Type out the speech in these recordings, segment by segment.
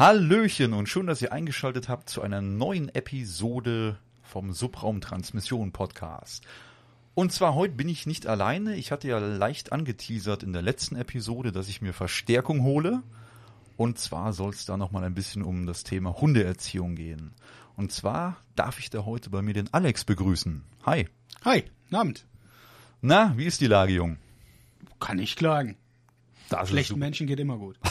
Hallöchen und schön, dass ihr eingeschaltet habt zu einer neuen Episode vom Subraum Transmission Podcast. Und zwar heute bin ich nicht alleine. Ich hatte ja leicht angeteasert in der letzten Episode, dass ich mir Verstärkung hole. Und zwar soll es da nochmal ein bisschen um das Thema Hundeerziehung gehen. Und zwar darf ich da heute bei mir den Alex begrüßen. Hi. Hi, Abend. Na, wie ist die Lage, Jung? Kann ich klagen. Das Schlechten. Menschen geht immer gut.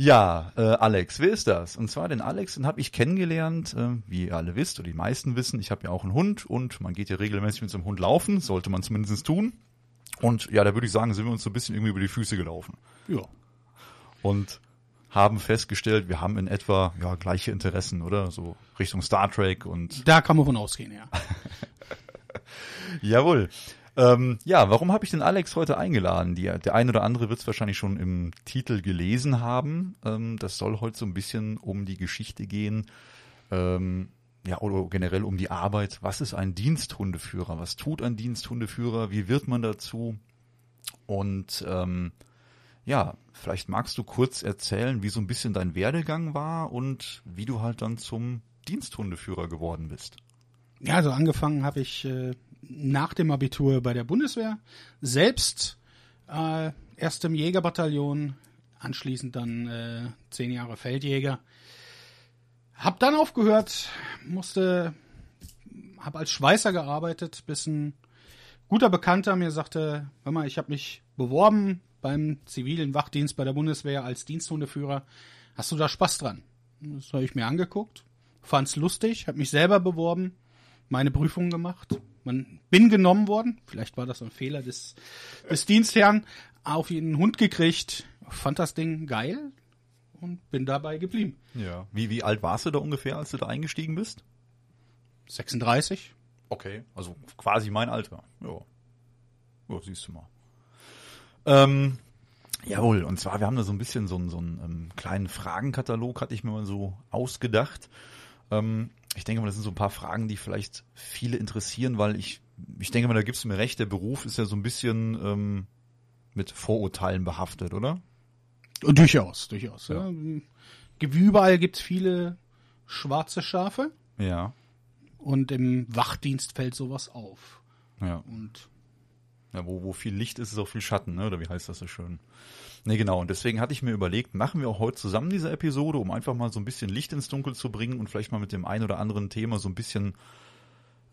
Ja, äh, Alex, wer ist das? Und zwar den Alex, den habe ich kennengelernt, äh, wie ihr alle wisst, oder die meisten wissen, ich habe ja auch einen Hund und man geht ja regelmäßig mit so einem Hund laufen, sollte man zumindest tun. Und ja, da würde ich sagen, sind wir uns so ein bisschen irgendwie über die Füße gelaufen. Ja. Und haben festgestellt, wir haben in etwa ja gleiche Interessen, oder? So Richtung Star Trek und Da kann man von ausgehen, ja. Jawohl. Ähm, ja, warum habe ich den Alex heute eingeladen? Die, der ein oder andere wird es wahrscheinlich schon im Titel gelesen haben. Ähm, das soll heute so ein bisschen um die Geschichte gehen, ähm, ja, oder generell um die Arbeit. Was ist ein Diensthundeführer? Was tut ein Diensthundeführer? Wie wird man dazu? Und ähm, ja, vielleicht magst du kurz erzählen, wie so ein bisschen dein Werdegang war und wie du halt dann zum Diensthundeführer geworden bist. Ja, also angefangen habe ich äh, nach dem Abitur bei der Bundeswehr. Selbst äh, erst im Jägerbataillon, anschließend dann äh, zehn Jahre Feldjäger. Hab dann aufgehört, musste, hab als Schweißer gearbeitet, bis ein guter Bekannter mir sagte, hör mal, ich habe mich beworben beim zivilen Wachdienst bei der Bundeswehr als Diensthundeführer. Hast du da Spaß dran? Das habe ich mir angeguckt, fand's lustig, habe mich selber beworben, meine Prüfungen gemacht. Man bin genommen worden, vielleicht war das ein Fehler des, des Dienstherrn, auf jeden Hund gekriegt, fand das Ding geil und bin dabei geblieben. Ja. Wie, wie alt warst du da ungefähr, als du da eingestiegen bist? 36. Okay, also quasi mein Alter. Ja. Ja, siehst du mal. Ähm, jawohl, und zwar, wir haben da so ein bisschen so einen, so einen ähm, kleinen Fragenkatalog, hatte ich mir mal so ausgedacht. Ähm, ich denke mal, das sind so ein paar Fragen, die vielleicht viele interessieren, weil ich, ich denke mal, da gibst du mir recht, der Beruf ist ja so ein bisschen ähm, mit Vorurteilen behaftet, oder? Durchaus, durchaus. Ja. Ja. Wie Überall gibt's viele schwarze Schafe Ja. und im Wachdienst fällt sowas auf. Ja. Und Ja, wo, wo viel Licht ist, ist auch viel Schatten, ne? Oder wie heißt das so schön? Nee, genau. Und deswegen hatte ich mir überlegt, machen wir auch heute zusammen diese Episode, um einfach mal so ein bisschen Licht ins Dunkel zu bringen und vielleicht mal mit dem ein oder anderen Thema so ein bisschen,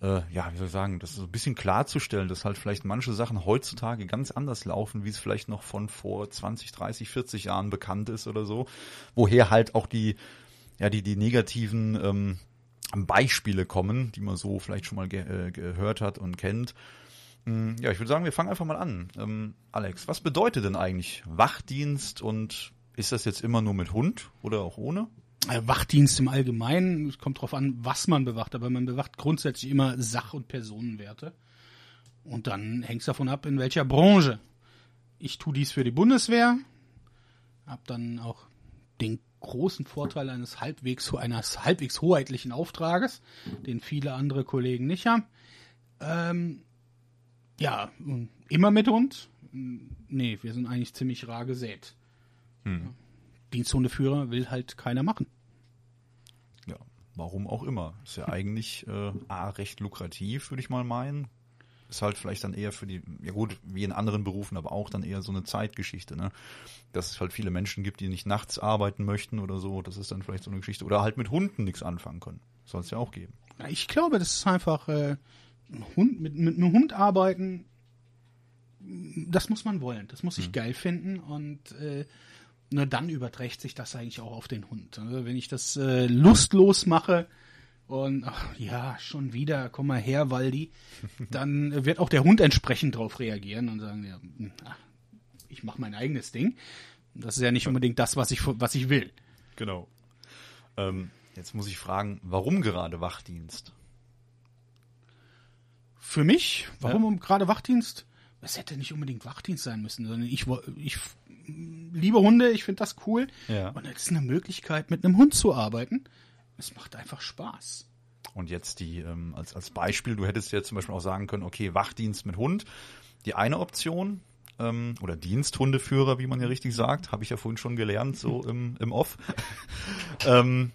äh, ja, wie soll ich sagen, das so ein bisschen klarzustellen, dass halt vielleicht manche Sachen heutzutage ganz anders laufen, wie es vielleicht noch von vor 20, 30, 40 Jahren bekannt ist oder so. Woher halt auch die, ja, die, die negativen ähm, Beispiele kommen, die man so vielleicht schon mal ge äh, gehört hat und kennt. Mm, Ja, ich würde sagen, wir fangen einfach mal an. Ähm, Alex, was bedeutet denn eigentlich Wachdienst und ist das jetzt immer nur mit Hund oder auch ohne? äh, Wachdienst im Allgemeinen, es kommt drauf an, was man bewacht, aber man bewacht grundsätzlich immer Sach- und Personenwerte. Und dann hängt es davon ab, in welcher Branche. Ich tue dies für die Bundeswehr, habe dann auch den großen Vorteil eines halbwegs eines halbwegs hoheitlichen Auftrages, den viele andere Kollegen nicht haben. Ähm, ja, und immer mit Hund? Nee, wir sind eigentlich ziemlich rar gesät. Diensthundeführer will halt keiner machen. Ja, warum auch immer. Ist ja eigentlich äh, A, recht lukrativ, würde ich mal meinen. Ist halt vielleicht dann eher für die, ja gut, wie in anderen Berufen, aber auch dann eher so eine Zeitgeschichte, ne? Dass es halt viele Menschen gibt, die nicht nachts arbeiten möchten oder so, das ist dann vielleicht so eine Geschichte. Oder halt mit Hunden nichts anfangen können. Soll es ja auch geben. Ich glaube, das ist einfach äh, Hund, mit, mit einem Hund arbeiten. Das muss man wollen. Das muss ich geil finden und äh, nur dann überträgt sich das eigentlich auch auf den Hund. Also wenn ich das äh, lustlos mache und ach, ja, schon wieder, komm mal her, Waldi, dann wird auch der Hund entsprechend darauf reagieren und sagen, ja, ach, ich mache mein eigenes Ding. Das ist ja nicht unbedingt das, was ich was ich will. Genau. Ähm, jetzt muss ich fragen, warum gerade Wachdienst? Für mich, warum gerade Wachdienst? Es hätte nicht unbedingt Wachdienst sein müssen, sondern ich, ich liebe Hunde, ich finde das cool. Ja. Und es ist eine Möglichkeit, mit einem Hund zu arbeiten. Es macht einfach Spaß. Und jetzt die, ähm, als, als Beispiel, du hättest jetzt zum Beispiel auch sagen können, okay, Wachdienst mit Hund, die eine Option, ähm, oder Diensthundeführer, wie man ja richtig sagt, habe ich ja vorhin schon gelernt, so im, im Off. ähm,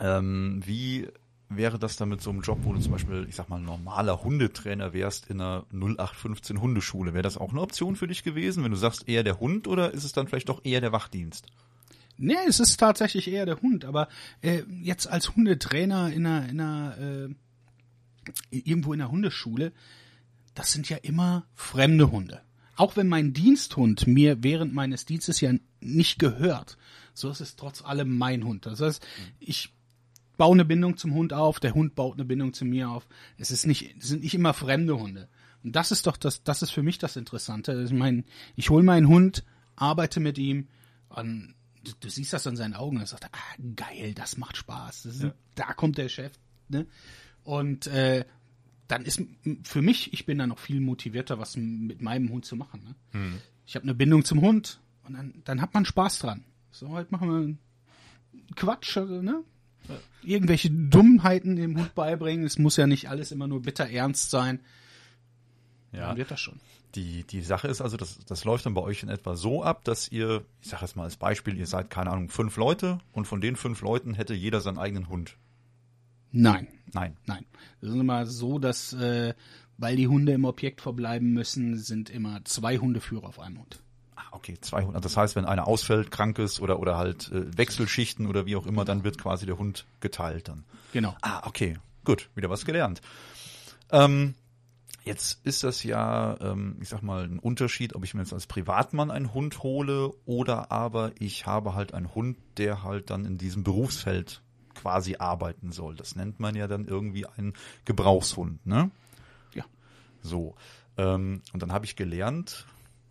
ähm, wie wäre das dann mit so einem Job, wo du zum Beispiel, ich sag mal, normaler Hundetrainer wärst in einer 0815 Hundeschule? Wäre das auch eine Option für dich gewesen, wenn du sagst eher der Hund oder ist es dann vielleicht doch eher der Wachdienst? Nee, es ist tatsächlich eher der Hund, aber äh, jetzt als Hundetrainer in einer, in einer äh, irgendwo in einer Hundeschule, das sind ja immer fremde Hunde. Auch wenn mein Diensthund mir während meines Dienstes ja nicht gehört, so ist es trotz allem mein Hund. Das heißt, ich baue eine Bindung zum Hund auf, der Hund baut eine Bindung zu mir auf. Es ist nicht, es sind nicht immer fremde Hunde. Und das ist doch das, das ist für mich das Interessante. Ich meine, ich hole meinen Hund, arbeite mit ihm, und du, du siehst das an seinen Augen, er sagt, ah, geil, das macht Spaß. Das ist, Ja. Da kommt der Chef. Ne? Und äh, dann ist für mich, ich bin da noch viel motivierter, was mit meinem Hund zu machen. Ne? Ich habe eine Bindung zum Hund und dann, dann hat man Spaß dran. So, heute machen wir Quatsch, also, ne? Irgendwelche Dummheiten dem Hund beibringen. Es muss ja nicht alles immer nur bitter ernst sein. Ja. Dann wird das schon. Die, die Sache ist also, das, das läuft dann bei euch in etwa so ab, dass ihr, ich sage jetzt mal als Beispiel, ihr seid, keine Ahnung, fünf Leute und von den fünf Leuten hätte jeder seinen eigenen Hund. Nein, Nein. nein. Es ist immer so, dass, äh, weil die Hunde im Objekt verbleiben müssen, sind immer zwei Hundeführer auf einem Hund. Okay, 200. Das heißt, wenn einer ausfällt, krank ist oder, oder halt äh, Wechselschichten oder wie auch immer, dann wird quasi der Hund geteilt dann. Genau. Ah, okay. Gut, wieder was gelernt. Ähm, jetzt ist das ja, ähm, ich sag mal, ein Unterschied, ob ich mir jetzt als Privatmann einen Hund hole oder aber ich habe halt einen Hund, der halt dann in diesem Berufsfeld quasi arbeiten soll. Das nennt man ja dann irgendwie einen Gebrauchshund, ne? Ja. So. Ähm, und dann habe ich gelernt,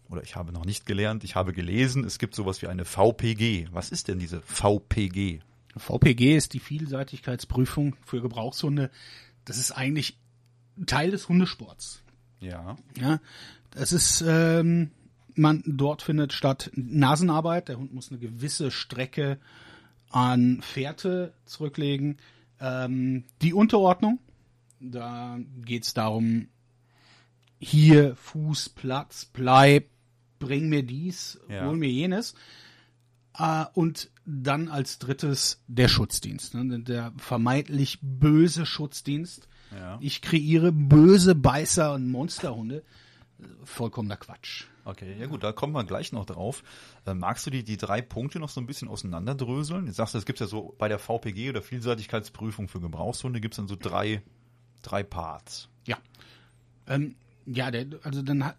oder ich habe noch nicht gelernt, ich habe gelesen, es gibt sowas wie eine VPG. Was ist denn diese VPG? VPG ist die Vielseitigkeitsprüfung für Gebrauchshunde. Das ist eigentlich Teil des Hundesports. Ja. Ja, das ist, ähm, man dort findet statt Nasenarbeit. Der Hund muss eine gewisse Strecke an Fährte zurücklegen. Ähm, die Unterordnung, da geht's darum, hier Fuß, Platz, bleib, bring mir dies, Ja. hol mir jenes. Äh, und dann als drittes der Schutzdienst, ne? der vermeintlich böse Schutzdienst. Ja. Ich kreiere böse Beißer und Monsterhunde. Vollkommener Quatsch. Okay, ja gut, da kommen wir gleich noch drauf. Äh, magst du die, die drei Punkte noch so ein bisschen auseinanderdröseln? Jetzt sagst du, es gibt ja so bei der VPG oder Vielseitigkeitsprüfung für Gebrauchshunde gibt es dann so drei, drei Parts. Ja. Ähm, ja, der, also dann hat,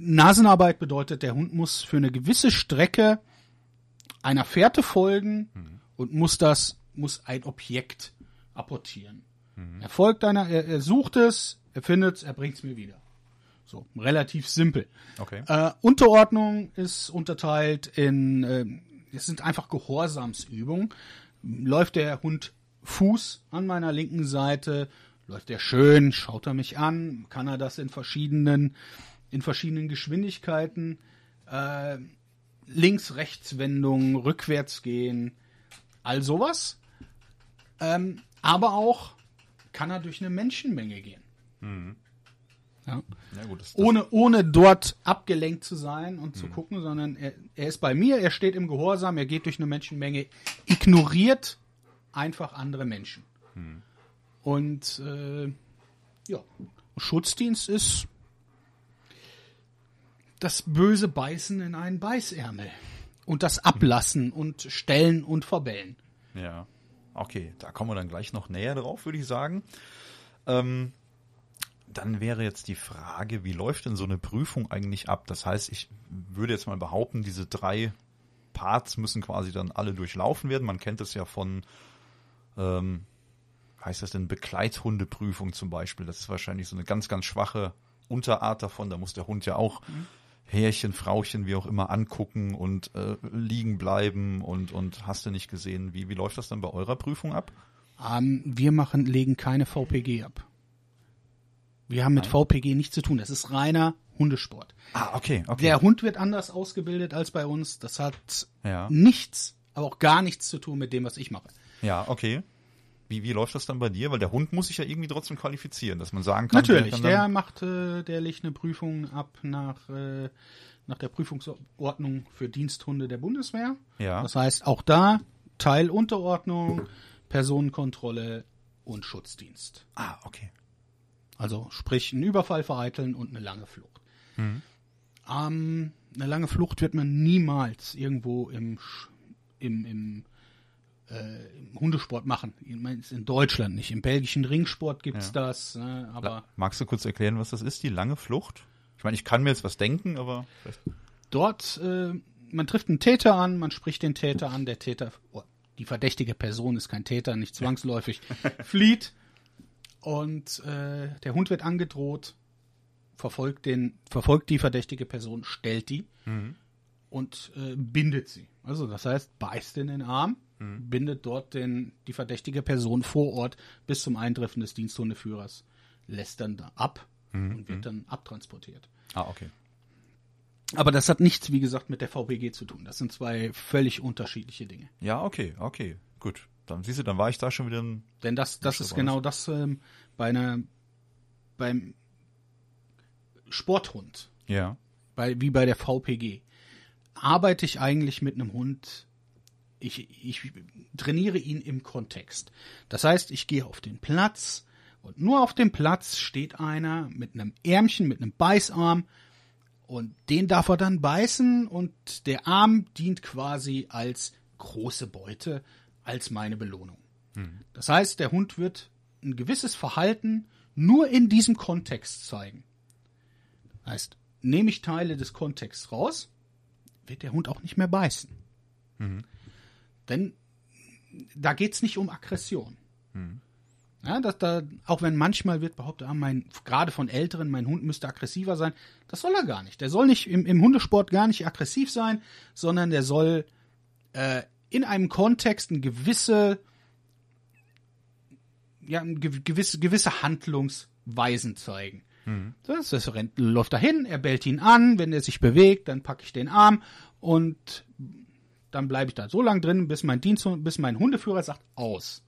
Nasenarbeit bedeutet, der Hund muss für eine gewisse Strecke einer Fährte folgen und muss das, muss ein Objekt apportieren. Er folgt einer, er, er sucht es, er findet es, er bringt es mir wieder. So, relativ simpel. Okay. Äh, Unterordnung ist unterteilt in, äh, es sind einfach Gehorsamsübungen. Läuft der Hund Fuß an meiner linken Seite, läuft er schön, schaut er mich an, kann er das in verschiedenen, in verschiedenen Geschwindigkeiten, äh, Links-Rechts-Wendungen, rückwärts gehen, all sowas. Ähm, aber auch kann er durch eine Menschenmenge gehen. Ja Ja gut, das, das, ohne, ohne dort abgelenkt zu sein und zu gucken, sondern er, er ist bei mir, er steht im Gehorsam, er geht durch eine Menschenmenge, ignoriert einfach andere Menschen. Und äh, ja, Schutzdienst ist das böse Beißen in einen Beißärmel und das Ablassen und Stellen und Verbellen. Ja. Okay, da kommen wir dann gleich noch näher drauf, würde ich sagen. Ähm, dann wäre jetzt die Frage, wie läuft denn so eine Prüfung eigentlich ab? Das heißt, ich würde jetzt mal behaupten, diese drei Parts müssen quasi dann alle durchlaufen werden. Man kennt es ja von, ähm, heißt das denn, Begleithundeprüfung zum Beispiel. Das ist wahrscheinlich so eine ganz, ganz schwache Unterart davon. Da muss der Hund ja auch Härchen, Frauchen, wie auch immer, angucken und äh, liegen bleiben und, und hast du nicht gesehen. Wie, wie läuft das dann bei eurer Prüfung ab? Ähm, wir machen, legen keine VPG ab. Wir haben mit VPG nichts zu tun. Das ist reiner Hundesport. Ah, okay, okay. Der Hund wird anders ausgebildet als bei uns. Das hat Ja. nichts, aber auch gar nichts zu tun mit dem, was ich mache. Ja, okay. Wie, wie läuft das dann bei dir? Weil der Hund muss sich ja irgendwie trotzdem qualifizieren, dass man sagen kann, Natürlich, der macht, äh, der legt eine Prüfung ab nach, äh, nach der Prüfungsordnung für Diensthunde der Bundeswehr. Ja. Das heißt, auch da Teilunterordnung, Personenkontrolle und Schutzdienst. Ah, okay. Also sprich, einen Überfall vereiteln und eine lange Flucht. Ähm, eine lange Flucht wird man niemals irgendwo im, im, im, äh, im Hundesport machen. Ich meine, es ist in Deutschland nicht. Im belgischen Ringsport gibt's das, ne, aber Magst du kurz erklären, was das ist, die lange Flucht? Ich meine, ich kann mir jetzt was denken, aber dort, äh, man trifft einen Täter an, man spricht den Täter an, der Täter, oh, die verdächtige Person ist kein Täter, nicht zwangsläufig, flieht und äh, der Hund wird angedroht, verfolgt den, verfolgt die verdächtige Person, stellt die und äh, bindet sie. Also das heißt, beißt in den Arm, bindet dort den, die verdächtige Person vor Ort bis zum Eintreffen des Diensthundeführers, lässt dann da ab und wird dann abtransportiert. Ah, okay. Aber das hat nichts, wie gesagt, mit der VPG zu tun. Das sind zwei völlig unterschiedliche Dinge. Ja, okay, okay. Gut. Dann siehst du, dann war ich da schon wieder ein. Denn das, das ist genau das ähm, bei einer beim Sporthund, Ja. bei, wie bei der VPG, arbeite ich eigentlich mit einem Hund. Ich, ich trainiere ihn im Kontext. Das heißt, ich gehe auf den Platz und nur auf dem Platz steht einer mit einem Ärmchen, mit einem Beißarm und den darf er dann beißen und der Arm dient quasi als große Beute, als meine Belohnung. Das heißt, der Hund wird ein gewisses Verhalten nur in diesem Kontext zeigen. Heißt, nehme ich Teile des Kontexts raus, wird der Hund auch nicht mehr beißen. Denn da geht's nicht um Aggression. Ja, dass da, auch wenn manchmal wird behauptet, ah, mein, gerade von Älteren, mein Hund müsste aggressiver sein, das soll er gar nicht. Der soll nicht im, im Hundesport gar nicht aggressiv sein, sondern der soll äh, in einem Kontext eine gewisse, ja, eine gew- gewisse, gewisse Handlungsweisen zeigen. Das, das rennt, läuft dahin, er bellt ihn an, wenn er sich bewegt, dann packe ich den Arm und dann bleibe ich da so lange drin, bis mein Dienst, bis mein Hundeführer sagt, aus.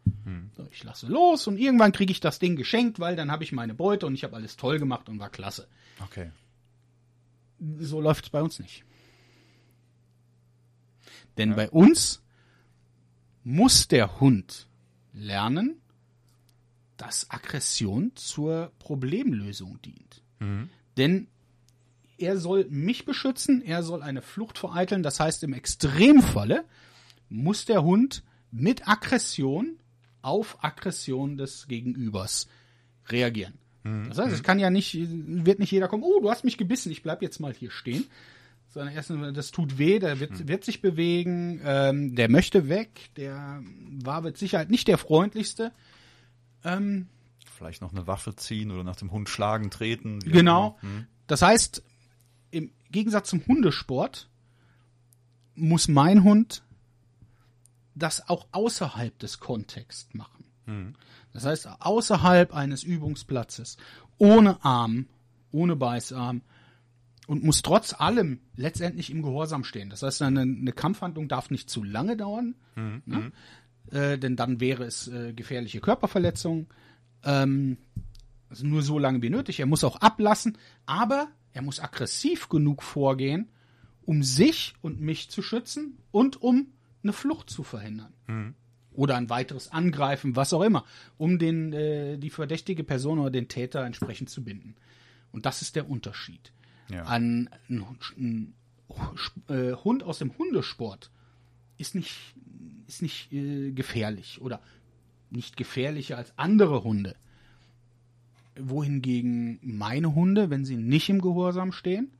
So, ich lasse los und irgendwann kriege ich das Ding geschenkt, weil dann habe ich meine Beute und ich habe alles toll gemacht und war klasse. Okay. So läuft es bei uns nicht. Denn bei uns muss der Hund lernen, dass Aggression zur Problemlösung dient. Denn er soll mich beschützen, er soll eine Flucht vereiteln. Das heißt, im Extremfalle muss der Hund mit Aggression auf Aggression des Gegenübers reagieren. Das heißt, es kann ja nicht, wird nicht jeder kommen, oh, du hast mich gebissen, ich bleib jetzt mal hier stehen. Sondern erstens, das tut weh, der wird, wird sich bewegen, ähm, der möchte weg, der war mit Sicherheit nicht der freundlichste. Ähm, Vielleicht noch eine Waffe ziehen oder nach dem Hund schlagen, treten. Genau. immer. Hm. Das heißt, im Gegensatz zum Hundesport muss mein Hund das auch außerhalb des Kontexts machen. Das heißt, außerhalb eines Übungsplatzes, ohne Arm, ohne Beißarm und muss trotz allem letztendlich im Gehorsam stehen. Das heißt, eine, eine Kampfhandlung darf nicht zu lange dauern, ne? äh, denn dann wäre es äh, gefährliche Körperverletzung. Ähm, also nur so lange wie nötig. Er muss auch ablassen, aber er muss aggressiv genug vorgehen, um sich und mich zu schützen und um eine Flucht zu verhindern. Oder ein weiteres Angreifen, was auch immer, um den, äh, die verdächtige Person oder den Täter entsprechend zu binden. Und das ist der Unterschied. Ja. Ein, ein, ein äh, Hund aus dem Hundesport ist nicht, ist nicht äh, gefährlich oder nicht gefährlicher als andere Hunde. Wohingegen meine Hunde, wenn sie nicht im Gehorsam stehen,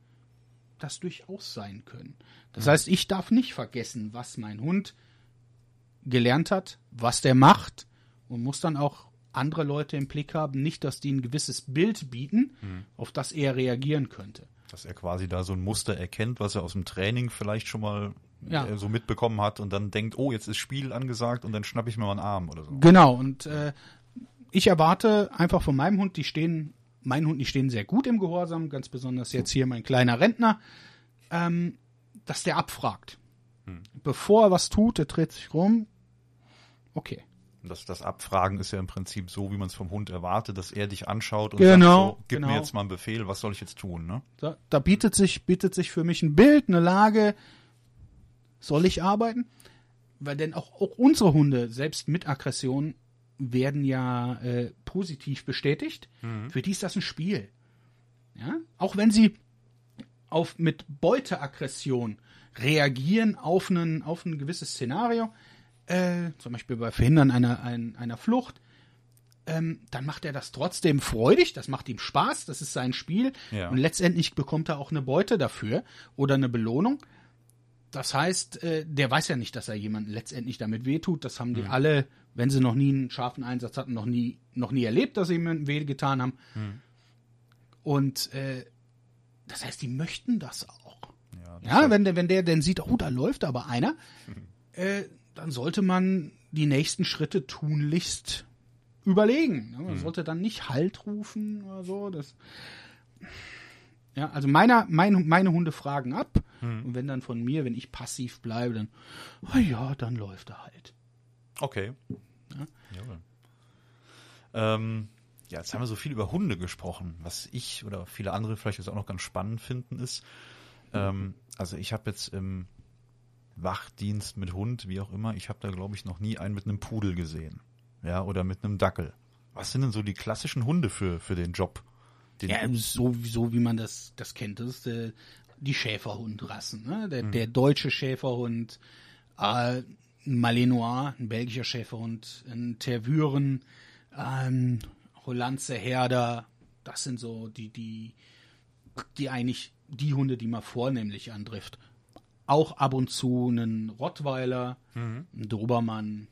das durchaus sein können. Das heißt, ich darf nicht vergessen, was mein Hund gelernt hat, was der macht und muss dann auch andere Leute im Blick haben, nicht, dass die ein gewisses Bild bieten, auf das er reagieren könnte. Dass er quasi da so ein Muster erkennt, was er aus dem Training vielleicht schon mal Ja. äh, so mitbekommen hat und dann denkt, oh, jetzt ist Spiel angesagt und dann schnapp ich mir mal einen Arm oder so. Genau, und äh, ich erwarte einfach von meinem Hund, die stehen, mein Hund, die stehen sehr gut im Gehorsam, ganz besonders jetzt hier mein kleiner Rentner, ähm, dass der abfragt. Bevor er was tut, der dreht sich rum. Okay, Das, das Abfragen ist ja im Prinzip so, wie man es vom Hund erwartet, dass er dich anschaut und Genau, sagt so, gib genau. mir jetzt mal einen Befehl, was soll ich jetzt tun, ne? Da, da bietet sich, bietet sich für mich ein Bild, eine Lage. Soll ich arbeiten? Weil denn auch, auch unsere Hunde, selbst mit Aggression, werden ja äh, positiv bestätigt. Für die ist das ein Spiel. Ja? Auch wenn sie auf, mit Beuteaggression reagieren auf, einen, auf ein gewisses Szenario, äh, zum Beispiel bei Verhindern einer, ein, einer Flucht, ähm, dann macht er das trotzdem freudig, das macht ihm Spaß, das ist sein Spiel Ja. und letztendlich bekommt er auch eine Beute dafür oder eine Belohnung. Das heißt, äh, der weiß ja nicht, dass er jemanden letztendlich damit wehtut. Das haben die alle, wenn sie noch nie einen scharfen Einsatz hatten, noch nie, noch nie erlebt, dass sie jemandem weh getan haben. Und äh, das heißt, die möchten das auch. Ja, das Ja, wenn der, wenn der dann sieht, oh, da läuft aber einer, äh, dann sollte man die nächsten Schritte tunlichst überlegen. ne? Man sollte dann nicht Halt rufen oder so. Das ja, also meiner, mein, meine Hunde fragen ab. Und wenn dann von mir, wenn ich passiv bleibe, dann, oh ja, dann läuft er halt. Okay. Jawohl. Ähm, ja, jetzt haben wir so viel über Hunde gesprochen. Was ich oder viele andere vielleicht jetzt auch noch ganz spannend finden ist, ähm, also ich habe jetzt im Wachdienst mit Hund, wie auch immer, ich habe da glaube ich noch nie einen mit einem Pudel gesehen. Ja, oder mit einem Dackel. Was sind denn so die klassischen Hunde für, für den Job? Den, Ja, so, so wie man das, das kennt, das ist äh, die Schäferhundrassen. Ne? Der, der deutsche Schäferhund, äh, ein Malinois, ein belgischer Schäferhund, ein Tervuren, ein Hollandse Herder. Das sind so die, die, die eigentlich die Hunde, die man vornehmlich antrifft. Auch ab und zu einen Rottweiler, ein Dobermann.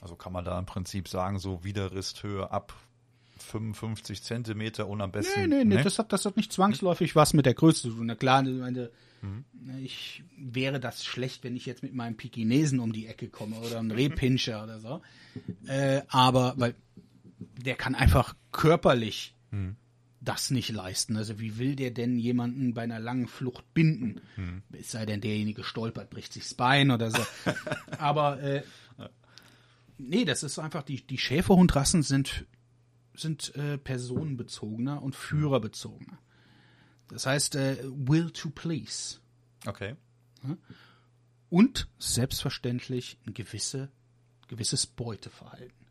Also kann man da im Prinzip sagen, so Widerristhöhe ab 55 Zentimeter und am besten. Nee, nee, nee, ne? das hat, das hat nicht zwangsläufig was mit der Größe zu tun. Na klar, ich meine, ich wäre das schlecht, wenn ich jetzt mit meinem Pekinesen um die Ecke komme oder einem Rehpinscher oder so. Äh, aber, weil der kann einfach körperlich das nicht leisten. Also wie will der denn jemanden bei einer langen Flucht binden? Es sei denn, derjenige stolpert, bricht sich das Bein oder so. aber äh, nee, das ist einfach, die, die Schäferhundrassen sind sind äh, personenbezogener und führerbezogener. Das heißt, äh, will to please. Okay. Und selbstverständlich ein gewisse, gewisses Beuteverhalten.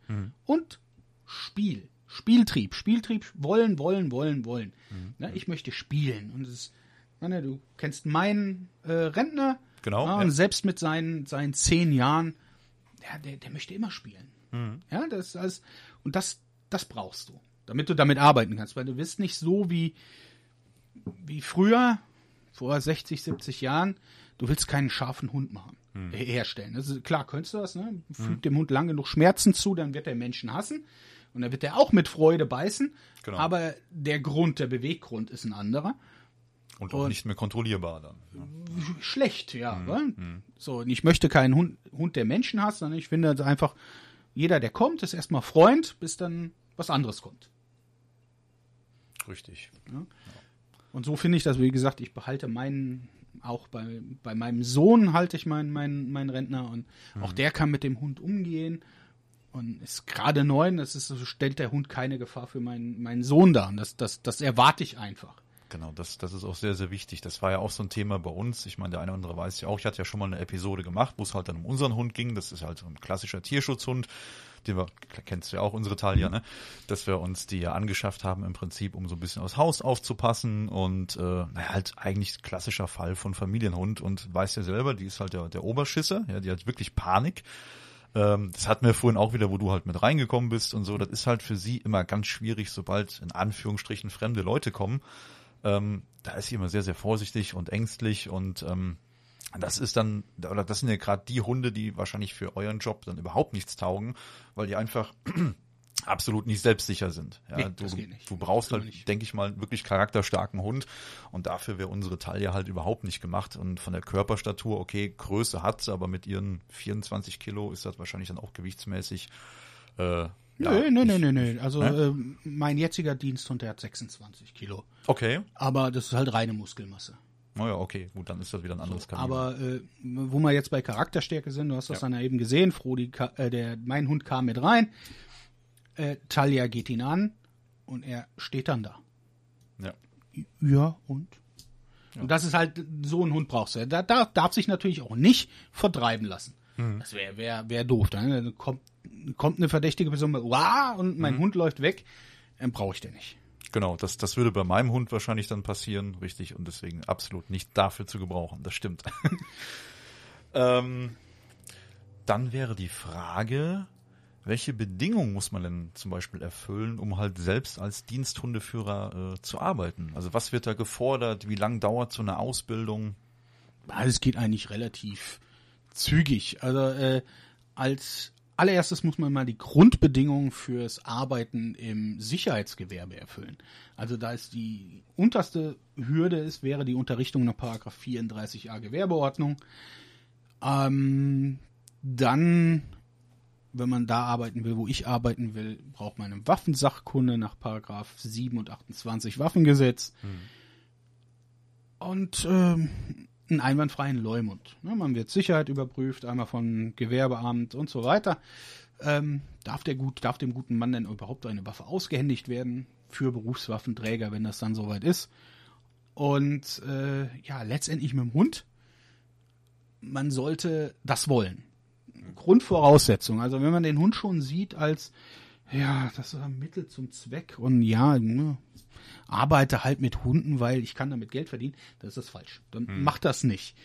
Und Spiel. Spieltrieb. Spieltrieb, wollen, wollen, wollen, wollen. Ne, ich möchte spielen. Und es ist, meine, du kennst meinen äh, Rentner. Genau, Ja, ja. Und selbst mit seinen, seinen zehn Jahren, ja, der, der möchte immer spielen. Ja, das ist alles, und das, das brauchst du, damit du damit arbeiten kannst, weil du bist nicht so wie, wie früher, vor 60, 70 Jahren, du willst keinen scharfen Hund machen, äh, herstellen. Ist, klar, könntest du das, ne? Füg dem Hund lang genug Schmerzen zu, dann wird der Menschen hassen. Und dann wird er auch mit Freude beißen. Genau. Aber der Grund, der Beweggrund ist ein anderer. Und auch Und- nicht mehr kontrollierbar dann. ne? schlecht, ja. wa? So, und ich möchte keinen Hund, Hund, der Menschen hasst, sondern ich finde also einfach, jeder, der kommt, ist erstmal Freund, bis dann was anderes kommt. Richtig. Und so finde ich das, wie gesagt, ich behalte meinen, auch bei, bei meinem Sohn halte ich meinen, meinen, meinen Rentner und auch der kann mit dem Hund umgehen und ist gerade neun, das ist, so stellt der Hund keine Gefahr für meinen, meinen Sohn dar. Und das, das, das erwarte ich einfach. Genau, das, das ist auch sehr, sehr wichtig. Das war ja auch so ein Thema bei uns. Ich meine, der eine oder andere weiß ja auch, ich hatte ja schon mal eine Episode gemacht, wo es halt dann um unseren Hund ging. Das ist halt so ein klassischer Tierschutzhund, den wir, kennst du ja auch, unsere Talia, ne? Dass wir uns die ja angeschafft haben im Prinzip, um so ein bisschen aufs Haus aufzupassen und äh, naja, halt eigentlich klassischer Fall von Familienhund und weiß ja selber, die ist halt der, der Oberschisser, ja, die hat wirklich Panik. Ähm, das hatten wir vorhin auch wieder, wo du halt mit reingekommen bist und so. Das ist halt für sie immer ganz schwierig, sobald in Anführungsstrichen fremde Leute kommen. Ähm, da ist sie immer sehr, sehr vorsichtig und ängstlich und ähm, das ist dann, oder das sind ja gerade die Hunde, die wahrscheinlich für euren Job dann überhaupt nichts taugen, weil die einfach absolut nicht selbstsicher sind. Ja, Nee, du, nicht. du brauchst halt, denke ich mal, wirklich charakterstarken Hund und dafür wäre unsere Taille halt überhaupt nicht gemacht und von der Körperstatur, okay, Größe hat aber mit ihren 24 Kilo ist das wahrscheinlich dann auch gewichtsmäßig äh, nö, nö, nö, nö, nö. Also Ne? ähm, mein jetziger Diensthund, der hat 26 Kilo. Okay, Aber das ist halt reine Muskelmasse. Naja, okay, gut, dann ist das wieder ein anderes Kaliber. Aber äh, wo wir jetzt bei Charakterstärke sind, du hast das Ja. dann ja eben gesehen, Frodi, äh, der, mein Hund kam mit rein, äh, Talia geht ihn an und er steht dann da. ja. Ja, und? Und das ist halt, so ein Hund brauchst du. Da, da darf sich natürlich auch nicht vertreiben lassen. Das wäre wär, wär doof. Dann kommt, kommt eine verdächtige Person, wow, und mein Hund läuft weg. Dann brauche ich den nicht. Genau, das, das würde bei meinem Hund wahrscheinlich dann passieren, richtig, und deswegen absolut nicht dafür zu gebrauchen, das stimmt. ähm, dann wäre die Frage, welche Bedingungen muss man denn zum Beispiel erfüllen, um halt selbst als Diensthundeführer äh, zu arbeiten? Also was wird da gefordert? Wie lang dauert so eine Ausbildung? Es geht eigentlich relativ zügig. Also äh, als allererstes muss man mal die Grundbedingungen fürs Arbeiten im Sicherheitsgewerbe erfüllen. Also da ist die unterste Hürde ist, wäre die Unterrichtung nach Paragraph 34a Gewerbeordnung. Ähm, dann, wenn man da arbeiten will, wo ich arbeiten will, braucht man eine Waffensachkunde nach Paragraph 7 und 28 Waffengesetz. Und ähm, einen einwandfreien Leumund. Ne, man wird Sicherheit überprüft, einmal von Gewerbeamt und so weiter. Ähm, darf, der gut, darf dem guten Mann denn überhaupt eine Waffe ausgehändigt werden für Berufswaffenträger, wenn das dann soweit ist? Und äh, ja, letztendlich mit dem Hund, man sollte das wollen. Grundvoraussetzung. Also wenn man den Hund schon sieht als, ja, das ist ein Mittel zum Zweck und ja, ne, arbeite halt mit Hunden, weil ich kann damit Geld verdienen, das ist das falsch. Dann macht das nicht.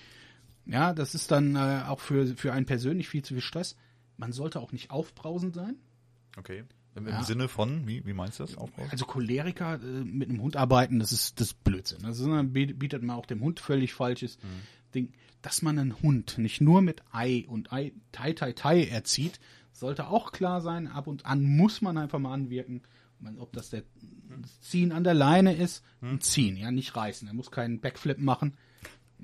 Ja, das ist dann äh, auch für, für einen persönlich viel zu viel Stress. Man sollte auch nicht aufbrausend sein. Okay. Im, Ja. Sinne von, wie, wie meinst du das? Aufbau? Also Choleriker äh, mit einem Hund arbeiten, das ist das ist Blödsinn. Also sondern biet- bietet man auch dem Hund völlig falsches Ding. Dass man einen Hund nicht nur mit Ei und Ei, Tai, Tai, Tai erzieht, sollte auch klar sein. Ab und an muss man einfach mal anwirken. Ob das der Ziehen an der Leine ist, ein Ziehen, ja, nicht reißen. Er muss keinen Backflip machen.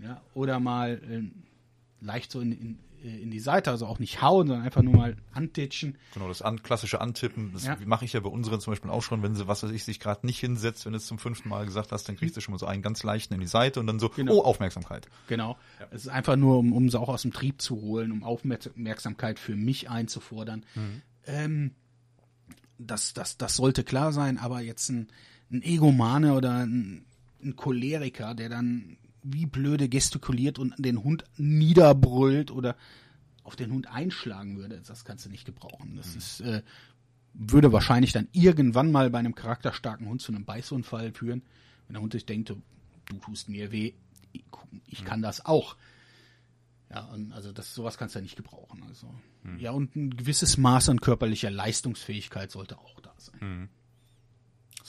Ja, oder mal äh, leicht so in, in, in die Seite, also auch nicht hauen, sondern einfach nur mal antitschen. Genau, das an, klassische Antippen, das Ja. mache ich ja bei unseren zum Beispiel auch schon, wenn sie, was weiß ich, sich gerade nicht hinsetzt, wenn du es zum fünften Mal gesagt hast, dann kriegst du schon mal so einen ganz leichten in die Seite und dann so, Genau. oh, Aufmerksamkeit. Genau. Es ist einfach nur, um, um sie auch aus dem Trieb zu holen, um Aufmerksamkeit für mich einzufordern. Ähm, das, das, das sollte klar sein, aber jetzt ein, ein Egomane oder ein, ein Choleriker, der dann wie blöde gestikuliert und den Hund niederbrüllt oder auf den Hund einschlagen würde, das kannst du nicht gebrauchen. Das ist, äh, würde wahrscheinlich dann irgendwann mal bei einem charakterstarken Hund zu einem Beißunfall führen, wenn der Hund sich denkt, du, tust mir weh, ich, kann das auch. Ja, und also das sowas kannst du ja nicht gebrauchen. Also ja, und ein gewisses Maß an körperlicher Leistungsfähigkeit sollte auch da sein.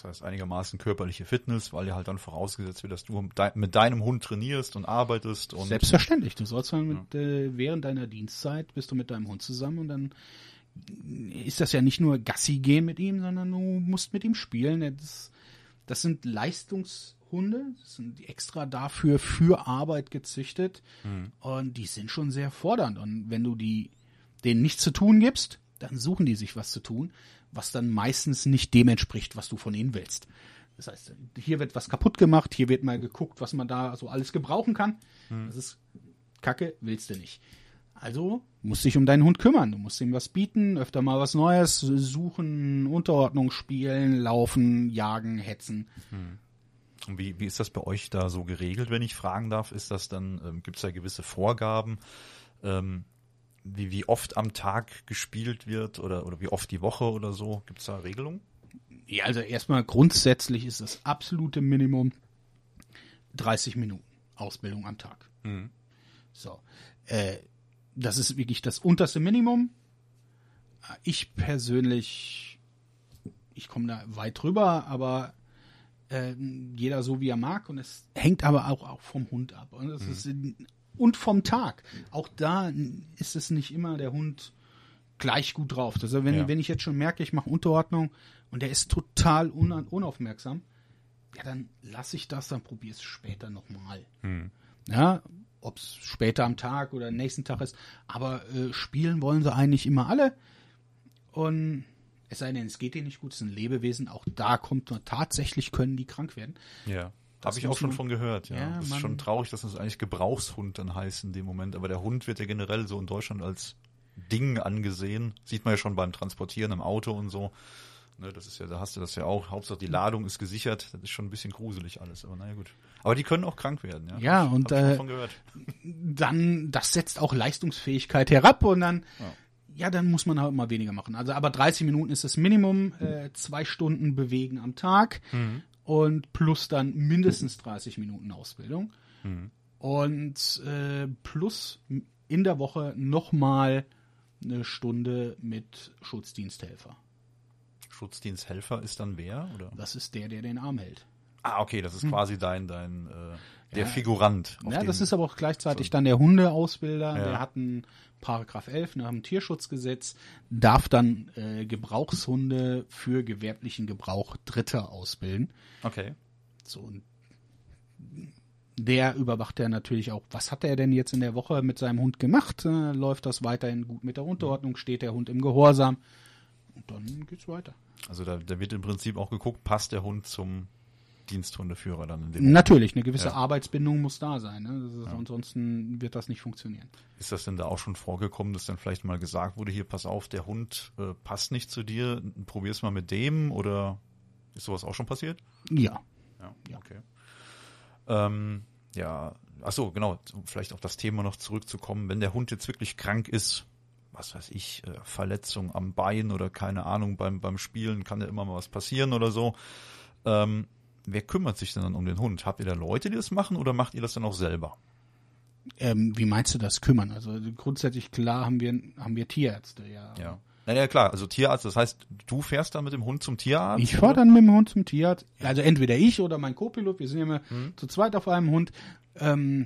Das heißt einigermaßen körperliche Fitness, weil ja halt dann vorausgesetzt wird, dass du mit deinem Hund trainierst und arbeitest und Selbstverständlich. Du sollst dann mit, äh, während deiner Dienstzeit bist du mit deinem Hund zusammen und dann ist das ja nicht nur Gassi gehen mit ihm, sondern du musst mit ihm spielen. Das, das sind Leistungshunde, das sind extra dafür für Arbeit gezüchtet und die sind schon sehr fordernd. Und wenn du die denen nichts zu tun gibst, dann suchen die sich was zu tun, was dann meistens nicht dem entspricht, was du von ihnen willst. Das heißt, hier wird was kaputt gemacht, hier wird mal geguckt, was man da so alles gebrauchen kann. Das ist Kacke, willst du nicht. Also musst dich um deinen Hund kümmern. Du musst ihm was bieten, öfter mal was Neues suchen, Unterordnung spielen, laufen, jagen, hetzen. Und Wie, wie ist das bei euch da so geregelt, wenn ich fragen darf? Ist das dann, ähm, gibt es da gewisse Vorgaben, ähm, wie, wie oft am Tag gespielt wird oder, oder wie oft die Woche oder so? Gibt es da Regelungen? Ja, also erstmal grundsätzlich ist das absolute Minimum 30 Minuten Ausbildung am Tag. So. Äh, das ist wirklich das unterste Minimum. Ich persönlich, ich komme da weit drüber, aber äh, jeder so wie er mag und es hängt aber auch, auch vom Hund ab. Und, es ist, und vom Tag. Auch da ist es nicht immer der Hund gleich gut drauf. Also wenn, Ja. wenn ich jetzt schon merke, ich mache Unterordnung und der ist total un unaufmerksam, ja, dann lasse ich das, dann probiere es später nochmal. Ja, ob es später am Tag oder nächsten Tag ist. Aber äh, spielen wollen sie eigentlich immer alle. Und es sei denn, es geht denen nicht gut, es sind Lebewesen. Auch da kommt man tatsächlich, können die krank werden. Ja. Habe ich auch schon von gehört, ja. Ja, das ist man- schon traurig, dass das eigentlich Gebrauchshund dann heißt in dem Moment. Aber der Hund wird ja generell so in Deutschland als Ding angesehen. Sieht man ja schon beim Transportieren im Auto und so. Ne, das ist ja, da hast du das ja auch. Hauptsache die Ladung ist gesichert. Das ist schon ein bisschen gruselig alles, aber naja gut. Aber die können auch krank werden, ja. Ja, Hab und, äh, dann, das setzt auch Leistungsfähigkeit herab und dann, Ja. ja, dann muss man halt mal weniger machen. Also, aber 30 Minuten ist das Minimum, äh, zwei Stunden bewegen am Tag Mhm. Und plus dann mindestens 30 Minuten Ausbildung. Mhm. Und äh, plus in der Woche nochmal eine Stunde mit Schutzdiensthelfer. Schutzdiensthelfer ist dann wer? Oder? Das ist der, der den Arm hält. Ah, okay, das ist quasi dein, dein äh, der Ja. Figurant. Ja, das ist aber auch gleichzeitig dann der Hundeausbilder. Ja. Der hat einen Paragraph 11 nach dem Tierschutzgesetz, darf dann äh, Gebrauchshunde für gewerblichen Gebrauch Dritter ausbilden. Okay. So, und der überwacht ja natürlich auch, was hat er denn jetzt in der Woche mit seinem Hund gemacht? Äh, läuft das weiterhin gut mit der Unterordnung? Steht der Hund im Gehorsam? Und dann geht's weiter. Also da, da wird im Prinzip auch geguckt, passt der Hund zum Diensthundeführer dann in dem Natürlich, eine gewisse Ja. Arbeitsbindung muss da sein. Ne? Ist, Ansonsten wird das nicht funktionieren. Ist das denn da auch schon vorgekommen, dass dann vielleicht mal gesagt wurde, hier pass auf, der Hund äh, passt nicht zu dir, probier's mal mit dem oder ist sowas auch schon passiert? Ja. Ja, Ja. okay. Ähm, ja, ach so, genau, um vielleicht auf das Thema noch zurückzukommen, wenn der Hund jetzt wirklich krank ist, was weiß ich, äh, Verletzung am Bein oder keine Ahnung, beim, beim Spielen kann ja immer mal was passieren oder so. Ähm, wer kümmert sich denn dann um den Hund? Habt ihr da Leute, die das machen oder macht ihr das dann auch selber? Ähm, wie meinst du das kümmern? Also grundsätzlich klar haben wir haben wir Tierärzte, ja. Ja. Naja, klar, also Tierarzt, das heißt, du fährst dann mit dem Hund zum Tierarzt? Ich fahre dann mit dem Hund zum Tierarzt. Also entweder ich oder mein Co-Pilot, wir sind ja immer Hm. zu zweit auf einem Hund. Ähm,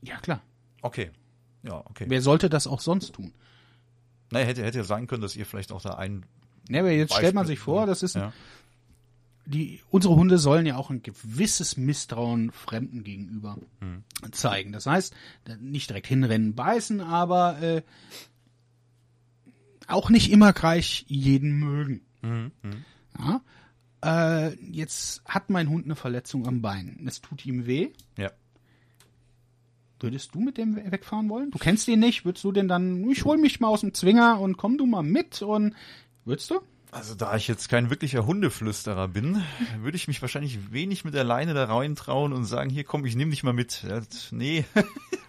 ja klar. Okay. Ja, okay. Wer sollte das auch sonst tun? Naja, hätte, hätte ja sein können, dass ihr vielleicht auch da einen. Ja, aber jetzt stellt man Beispiel- sich vor, das ist ein, Ja. Die unsere Hunde sollen ja auch ein gewisses Misstrauen Fremden gegenüber Hm. zeigen. Das heißt, nicht direkt hinrennen, beißen, aber äh, auch nicht immer gleich jeden mögen. Mhm. Mhm. Ja? Äh, jetzt hat mein Hund eine Verletzung am Bein. Es tut ihm weh. Ja. Würdest du mit dem we- wegfahren wollen? Du kennst ihn nicht. Würdest du denn dann, ich hol mich mal aus dem Zwinger und komm du mal mit und würdest du? Also da ich jetzt kein wirklicher Hundeflüsterer bin, würde ich mich wahrscheinlich wenig mit der Leine da reintrauen und sagen, hier komm, ich nehme dich mal mit. Nee.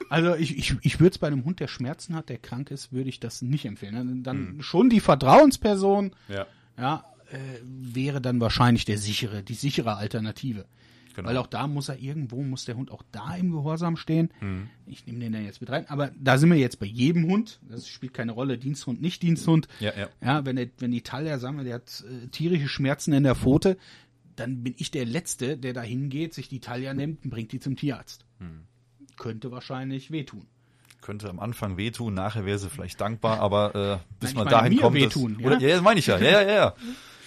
Also ich, ich, ich würde es bei einem Hund, der Schmerzen hat, der krank ist, würde ich das nicht empfehlen. Dann schon die Vertrauensperson, Ja. ja, äh, wäre dann wahrscheinlich der sichere, die sichere Alternative. Genau. Weil auch da muss er irgendwo, muss der Hund auch da im Gehorsam stehen. Mhm. Ich nehme den da jetzt mit rein. Aber da sind wir jetzt bei jedem Hund. Das spielt keine Rolle, Diensthund, nicht Diensthund. Ja, ja. Ja, wenn, der, wenn die Talia, sagen wir, der hat äh, tierische Schmerzen in der Pfote, dann bin ich der Letzte, der da hingeht, sich die Talia nimmt und bringt die zum Tierarzt. Hm. Könnte wahrscheinlich wehtun. Könnte am Anfang wehtun, nachher wäre sie vielleicht dankbar, aber äh, bis Nein, man dahin mir kommt. wehtun, das, ja? Oder, ja, das meine ich ja. Ja, ja, ja.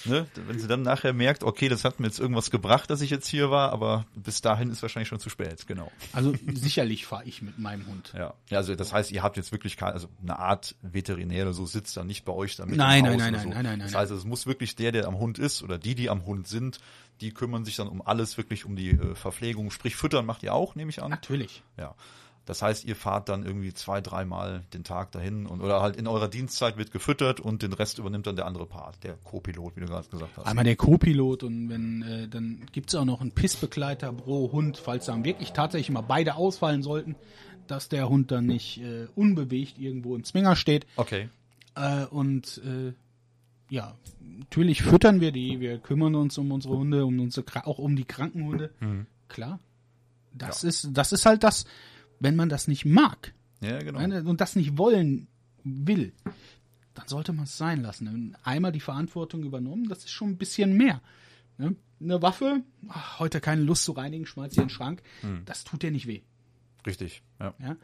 Ne? Wenn sie dann nachher merkt, okay, das hat mir jetzt irgendwas gebracht, dass ich jetzt hier war, aber bis dahin ist wahrscheinlich schon zu spät, genau. Also sicherlich fahre ich mit meinem Hund. Ja, ja also das heißt, ihr habt jetzt wirklich keine, also eine Art Veterinär oder so sitzt da nicht bei euch damit Nein, im nein, Haus nein, oder so. nein, nein, nein, Das nein. heißt, es muss wirklich der, der am Hund ist oder die, die am Hund sind, die kümmern sich dann um alles, wirklich um die äh, Verpflegung, sprich füttern macht ihr auch, nehme ich an. Natürlich. Ja. Das heißt, ihr fahrt dann irgendwie zwei, dreimal den Tag dahin und oder halt in eurer Dienstzeit wird gefüttert und den Rest übernimmt dann der andere Part, der Co-Pilot, wie du gerade gesagt hast. Einmal der Co-Pilot und wenn, äh, dann gibt's auch noch einen Pissbegleiter pro Hund, falls dann wirklich tatsächlich mal beide ausfallen sollten, dass der Hund dann nicht äh, unbewegt irgendwo im Zwinger steht. Okay. Äh, und äh, ja, natürlich füttern wir die, wir kümmern uns um unsere Hunde, um unsere auch um die kranken Hunde. Mhm. Klar. Das ist, das ist halt das, wenn man das nicht mag Ja, genau. und das nicht wollen will, dann sollte man es sein lassen. Einmal die Verantwortung übernommen, das ist schon ein bisschen mehr. Ne? Eine Waffe, ach, heute keine Lust zu reinigen, schmeiß sie in den Schrank, das tut dir nicht weh. Richtig. Ja. Ja?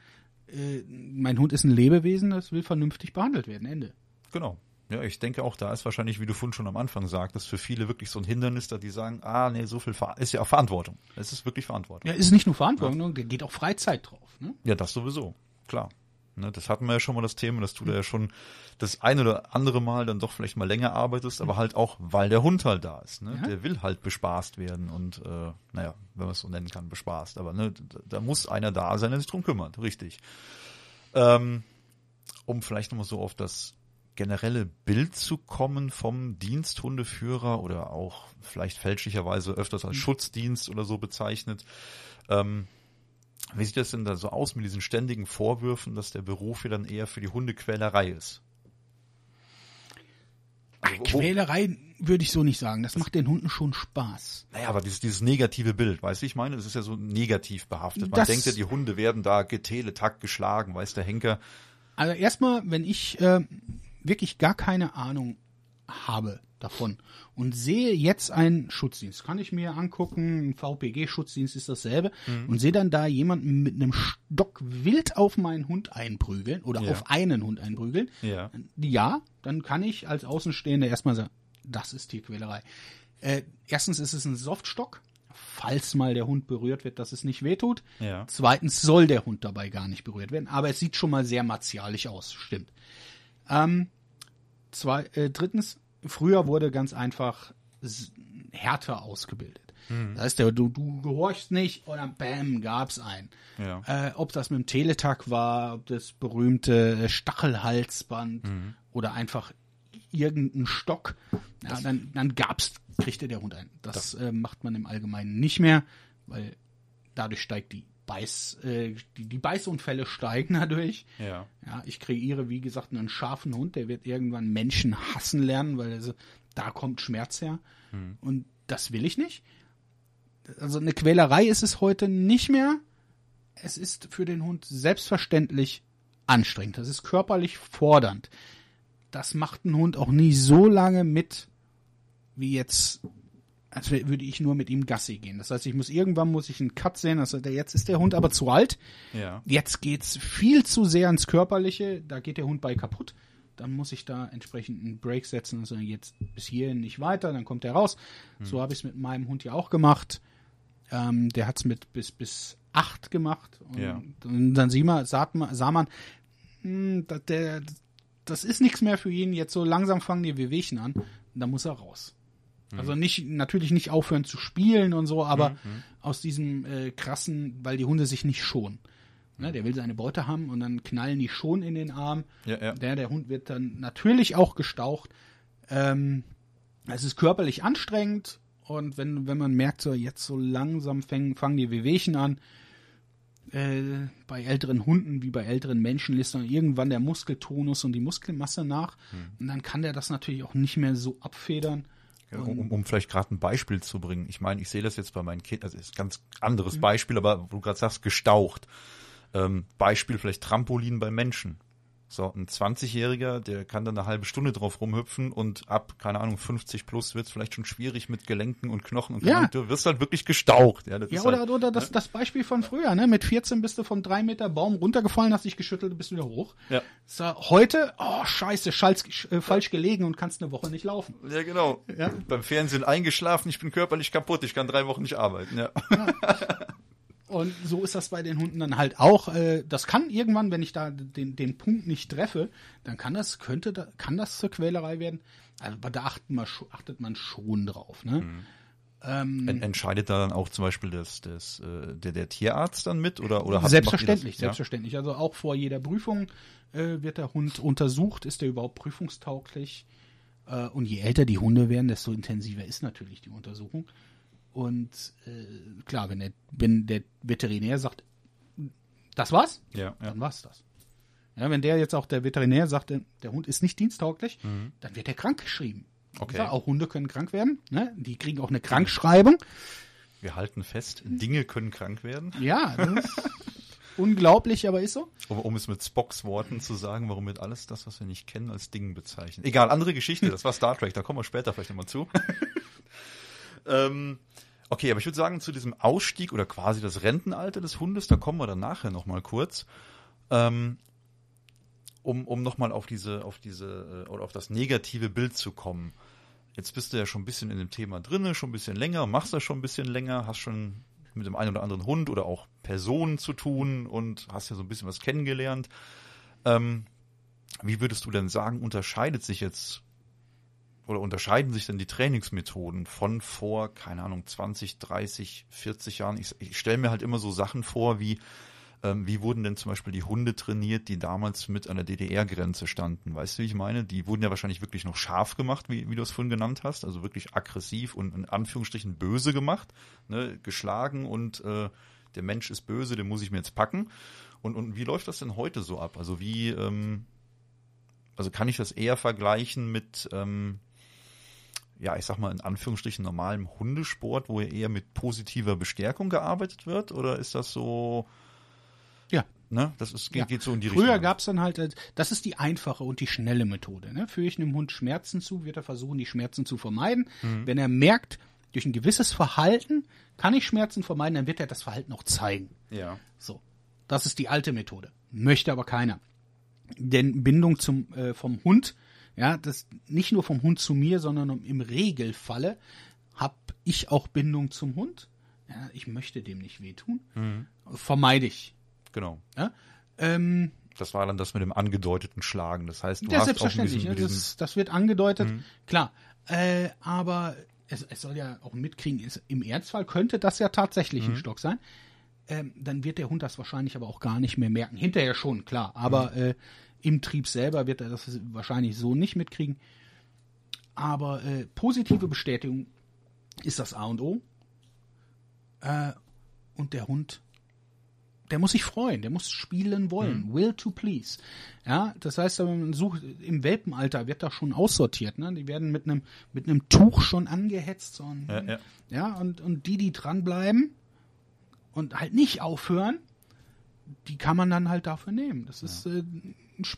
Äh, mein Hund ist ein Lebewesen, das will vernünftig behandelt werden. Ende. Genau. Ja, ich denke auch, da ist wahrscheinlich, wie du vorhin schon am Anfang sagtest, für viele wirklich so ein Hindernis, da die sagen, ah, nee, so viel Ver ist ja auch Verantwortung. Es ist wirklich Verantwortung. Ja, ist nicht nur Verantwortung, da geht auch Freizeit drauf. Ne? Ja, das sowieso. Klar. Ne, das hatten wir ja schon mal das Thema, dass du da ja schon das ein oder andere Mal dann doch vielleicht mal länger arbeitest, aber halt auch, weil der Hund halt da ist. Ne? Ja. Der will halt bespaßt werden und, äh, naja, wenn man es so nennen kann, bespaßt. Aber ne, da, da muss einer da sein, der sich drum kümmert, richtig. Ähm, um vielleicht nochmal so auf das generelle Bild zu kommen vom Diensthundeführer oder auch vielleicht fälschlicherweise öfters als Schutzdienst oder so bezeichnet. Ähm, wie sieht das denn da so aus mit diesen ständigen Vorwürfen, dass der Beruf ja dann eher für die Hundequälerei ist? Also, Quälerei würde ich so nicht sagen. Das macht den Hunden schon Spaß. Naja, aber dieses, dieses negative Bild, weißt du, ich meine, das ist ja so negativ behaftet. Man Das- denkt ja, die Hunde werden da geteletakt geschlagen, weiß der Henker. Also erstmal, wenn ich äh, wirklich gar keine Ahnung habe davon und sehe jetzt einen Schutzdienst, kann ich mir angucken, ein VPG-Schutzdienst ist dasselbe und sehe dann da jemanden mit einem Stock wild auf meinen Hund einprügeln oder Ja. auf einen Hund einprügeln, Ja. ja, dann kann ich als Außenstehender erstmal sagen, das ist Tierquälerei. Äh, erstens ist es ein Softstock, falls mal der Hund berührt wird, dass es nicht wehtut. Ja. Zweitens soll der Hund dabei gar nicht berührt werden, aber es sieht schon mal sehr martialisch aus, stimmt. Ähm, zwei, äh, drittens, früher wurde ganz einfach härter ausgebildet. Das heißt, du, du gehorchst nicht und dann bam, gab's einen. Ja. Äh, ob das mit dem Teletag war, ob das berühmte äh, Stachelhalsband oder einfach irgendein Stock, ja, dann, dann gab's, kriegte der Hund ein. Das, äh, macht man im Allgemeinen nicht mehr, weil dadurch steigt die Beiß, äh, die, die Beißunfälle steigen dadurch. Ja. Ja, ich kreiere, wie gesagt, einen scharfen Hund, der wird irgendwann Menschen hassen lernen, weil also, da kommt Schmerz her. Und das will ich nicht. Also eine Quälerei ist es heute nicht mehr. Es ist für den Hund selbstverständlich anstrengend. Das ist körperlich fordernd. Das macht ein Hund auch nie so lange mit, wie jetzt, als wär- würde ich nur mit ihm Gassi gehen. Das heißt, ich muss irgendwann muss ich einen Cut sehen. Also der, jetzt ist der Hund aber zu alt. Ja. Jetzt geht's viel zu sehr ins Körperliche, da geht der Hund bei kaputt. Dann muss ich da entsprechend einen Break setzen, also jetzt bis hierhin nicht weiter, dann kommt er raus. So habe ich es mit meinem Hund ja auch gemacht. Ähm, der hat's mit bis bis acht gemacht. Und, Ja. und dann sah man, sah man, sah man hm, da- der, das ist nichts mehr für ihn. Jetzt so langsam fangen die Wehwehchen an. Und dann muss er raus. Also nicht, natürlich nicht aufhören zu spielen und so, aber aus diesem äh, krassen, weil die Hunde sich nicht schonen. Ne, der will seine Beute haben und dann knallen die schon in den Arm. Ja, ja. Der, der Hund wird dann natürlich auch gestaucht. Ähm, es ist körperlich anstrengend und wenn, wenn man merkt, so jetzt so langsam fangen, fangen die Wehwehchen an, äh, bei älteren Hunden wie bei älteren Menschen lässt dann irgendwann der Muskeltonus und die Muskelmasse nach. Und dann kann der das natürlich auch nicht mehr so abfedern. Um, um, um vielleicht gerade ein Beispiel zu bringen. Ich meine, ich sehe das jetzt bei meinen Kindern, also ist ein ganz Mhm. anderes Beispiel, aber wo du gerade sagst, gestaucht. Ähm, Beispiel vielleicht Trampolin bei Menschen. So, ein 20-Jähriger, der kann dann eine halbe Stunde drauf rumhüpfen und ab, keine Ahnung, 50 plus wird es vielleicht schon schwierig mit Gelenken und Knochen und, Ja. du wirst halt wirklich gestaucht. Ja, Ja, oder, halt, oder das, das Beispiel von früher, ne? Mit 14 bist du von drei Meter Baum runtergefallen, hast dich geschüttelt und bist wieder hoch. Ja. So, heute, oh scheiße, schalz, äh, falsch gelegen und kannst eine Woche nicht laufen. ja, genau. Ja. Beim Fernsehen eingeschlafen, ich bin körperlich kaputt, ich kann drei Wochen nicht arbeiten. Ja. Und so ist das bei den Hunden dann halt auch. Äh, das kann irgendwann, wenn ich da den, den Punkt nicht treffe, dann kann das, könnte, da, kann das zur Quälerei werden. Also, aber da achtet man, achtet man schon drauf, ne? Ähm, En- Entscheidet da dann auch zum Beispiel das, das, äh, der, der Tierarzt dann mit oder oder hat- selbstverständlich, das? selbstverständlich. Also auch vor jeder Prüfung äh, wird der Hund untersucht, ist er überhaupt prüfungstauglich. Äh, und je älter die Hunde werden, desto intensiver ist natürlich die Untersuchung. Und äh, klar, wenn der, wenn der Veterinär sagt, das war's, Ja, ja. dann war's das. Ja, wenn der jetzt auch der Veterinär sagt, der der Hund ist nicht diensttauglich, dann wird er krank geschrieben. Mhm. Okay. Ja, auch Hunde können krank werden. Ne? Die kriegen auch eine Krankschreibung. Wir halten fest, Dinge können krank werden. Ja, das ist unglaublich, aber ist so. Um, um es mit Spocks Worten zu sagen, warum wir alles das, was wir nicht kennen, als Ding bezeichnen. Egal, andere Geschichte, das war Star Trek, da kommen wir später vielleicht nochmal zu. Ähm, okay, aber ich würde sagen, zu diesem Ausstieg oder quasi das Rentenalter des Hundes, da kommen wir dann nachher nochmal kurz. Ähm, um, um nochmal auf diese, auf diese, äh, oder auf das negative Bild zu kommen. Jetzt bist du ja schon ein bisschen in dem Thema drinne, schon ein bisschen länger, machst das schon ein bisschen länger, hast schon mit dem einen oder anderen Hund oder auch Personen zu tun und hast ja so ein bisschen was kennengelernt. Ähm, wie würdest du denn sagen, unterscheidet sich jetzt oder unterscheiden sich denn die Trainingsmethoden von vor, keine Ahnung, 20, 30, 40 Jahren? Ich, ich stelle mir halt immer so Sachen vor, wie ähm, wie wurden denn zum Beispiel die Hunde trainiert, die damals mit an der DDR-Grenze standen? Weißt du, wie ich meine? Die wurden ja wahrscheinlich wirklich noch scharf gemacht, wie, wie du es vorhin genannt hast, also wirklich aggressiv und in Anführungsstrichen böse gemacht, ne? geschlagen und äh, der Mensch ist böse, den muss ich mir jetzt packen. Und, und wie läuft das denn heute so ab? Also wie, ähm, also kann ich das eher vergleichen mit, ähm, ja, ich sag mal in Anführungsstrichen normalem Hundesport, wo eher mit positiver Bestärkung gearbeitet wird? Oder ist das so, Ja. ne, das ist, geht, Ja. geht so in die Früher Richtung? gab's dann halt, äh, das ist die einfache und die schnelle Methode. Ne? Führe ich einem Hund Schmerzen zu, wird er versuchen, die Schmerzen zu vermeiden. Mhm. Wenn er merkt, durch ein gewisses Verhalten kann ich Schmerzen vermeiden, dann wird er das Verhalten auch zeigen. Ja. So. Das ist die alte Methode. Möchte aber keiner. Denn Bindung zum, äh, vom Hund, ja, das nicht nur vom Hund zu mir, sondern im Regelfalle habe ich auch Bindung zum Hund. Ja, ich möchte dem nicht wehtun. Vermeide ich. Genau. Ja? Ähm, Das war dann das mit dem angedeuteten Schlagen. Das heißt, du ja, hast selbstverständlich. auch diesem das, das wird angedeutet, klar. Äh, aber es, es soll ja auch mitkriegen, es, im Ernstfall könnte das ja tatsächlich Mhm. ein Stock sein. Ähm, dann wird der Hund das wahrscheinlich aber auch gar nicht mehr merken. Hinterher schon, klar. Aber Mhm. äh, im Trieb selber wird er das wahrscheinlich so nicht mitkriegen. Aber äh, positive Bestätigung ist das A und O. Äh, und der Hund der muss sich freuen, der muss spielen wollen. Will to please. Ja, das heißt, man sucht, im Welpenalter wird das schon aussortiert, ne? Die werden mit einem, mit einem Tuch schon angehetzt und, Ja, ja. ja, und, und die, die dranbleiben und halt nicht aufhören, die kann man dann halt dafür nehmen. Das ist äh,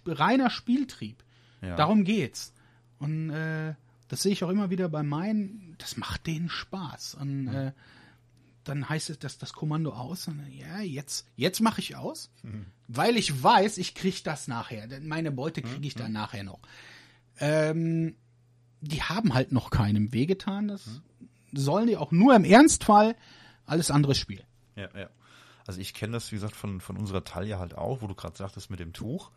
reiner Spieltrieb. Ja. Darum geht's. Und äh, das sehe ich auch immer wieder bei meinen, das macht denen Spaß. Und äh, dann heißt es das, das Kommando aus und ja, jetzt, jetzt mache ich aus, weil ich weiß, ich kriege das nachher. Denn Meine Beute kriege ich dann nachher noch. Ähm, die haben halt noch keinem wehgetan. Das sollen die auch nur im Ernstfall. Alles anderes Spiel. Ja, ja. Also ich kenne das, wie gesagt, von, von unserer Taille halt auch, wo du gerade sagtest mit dem Tuch.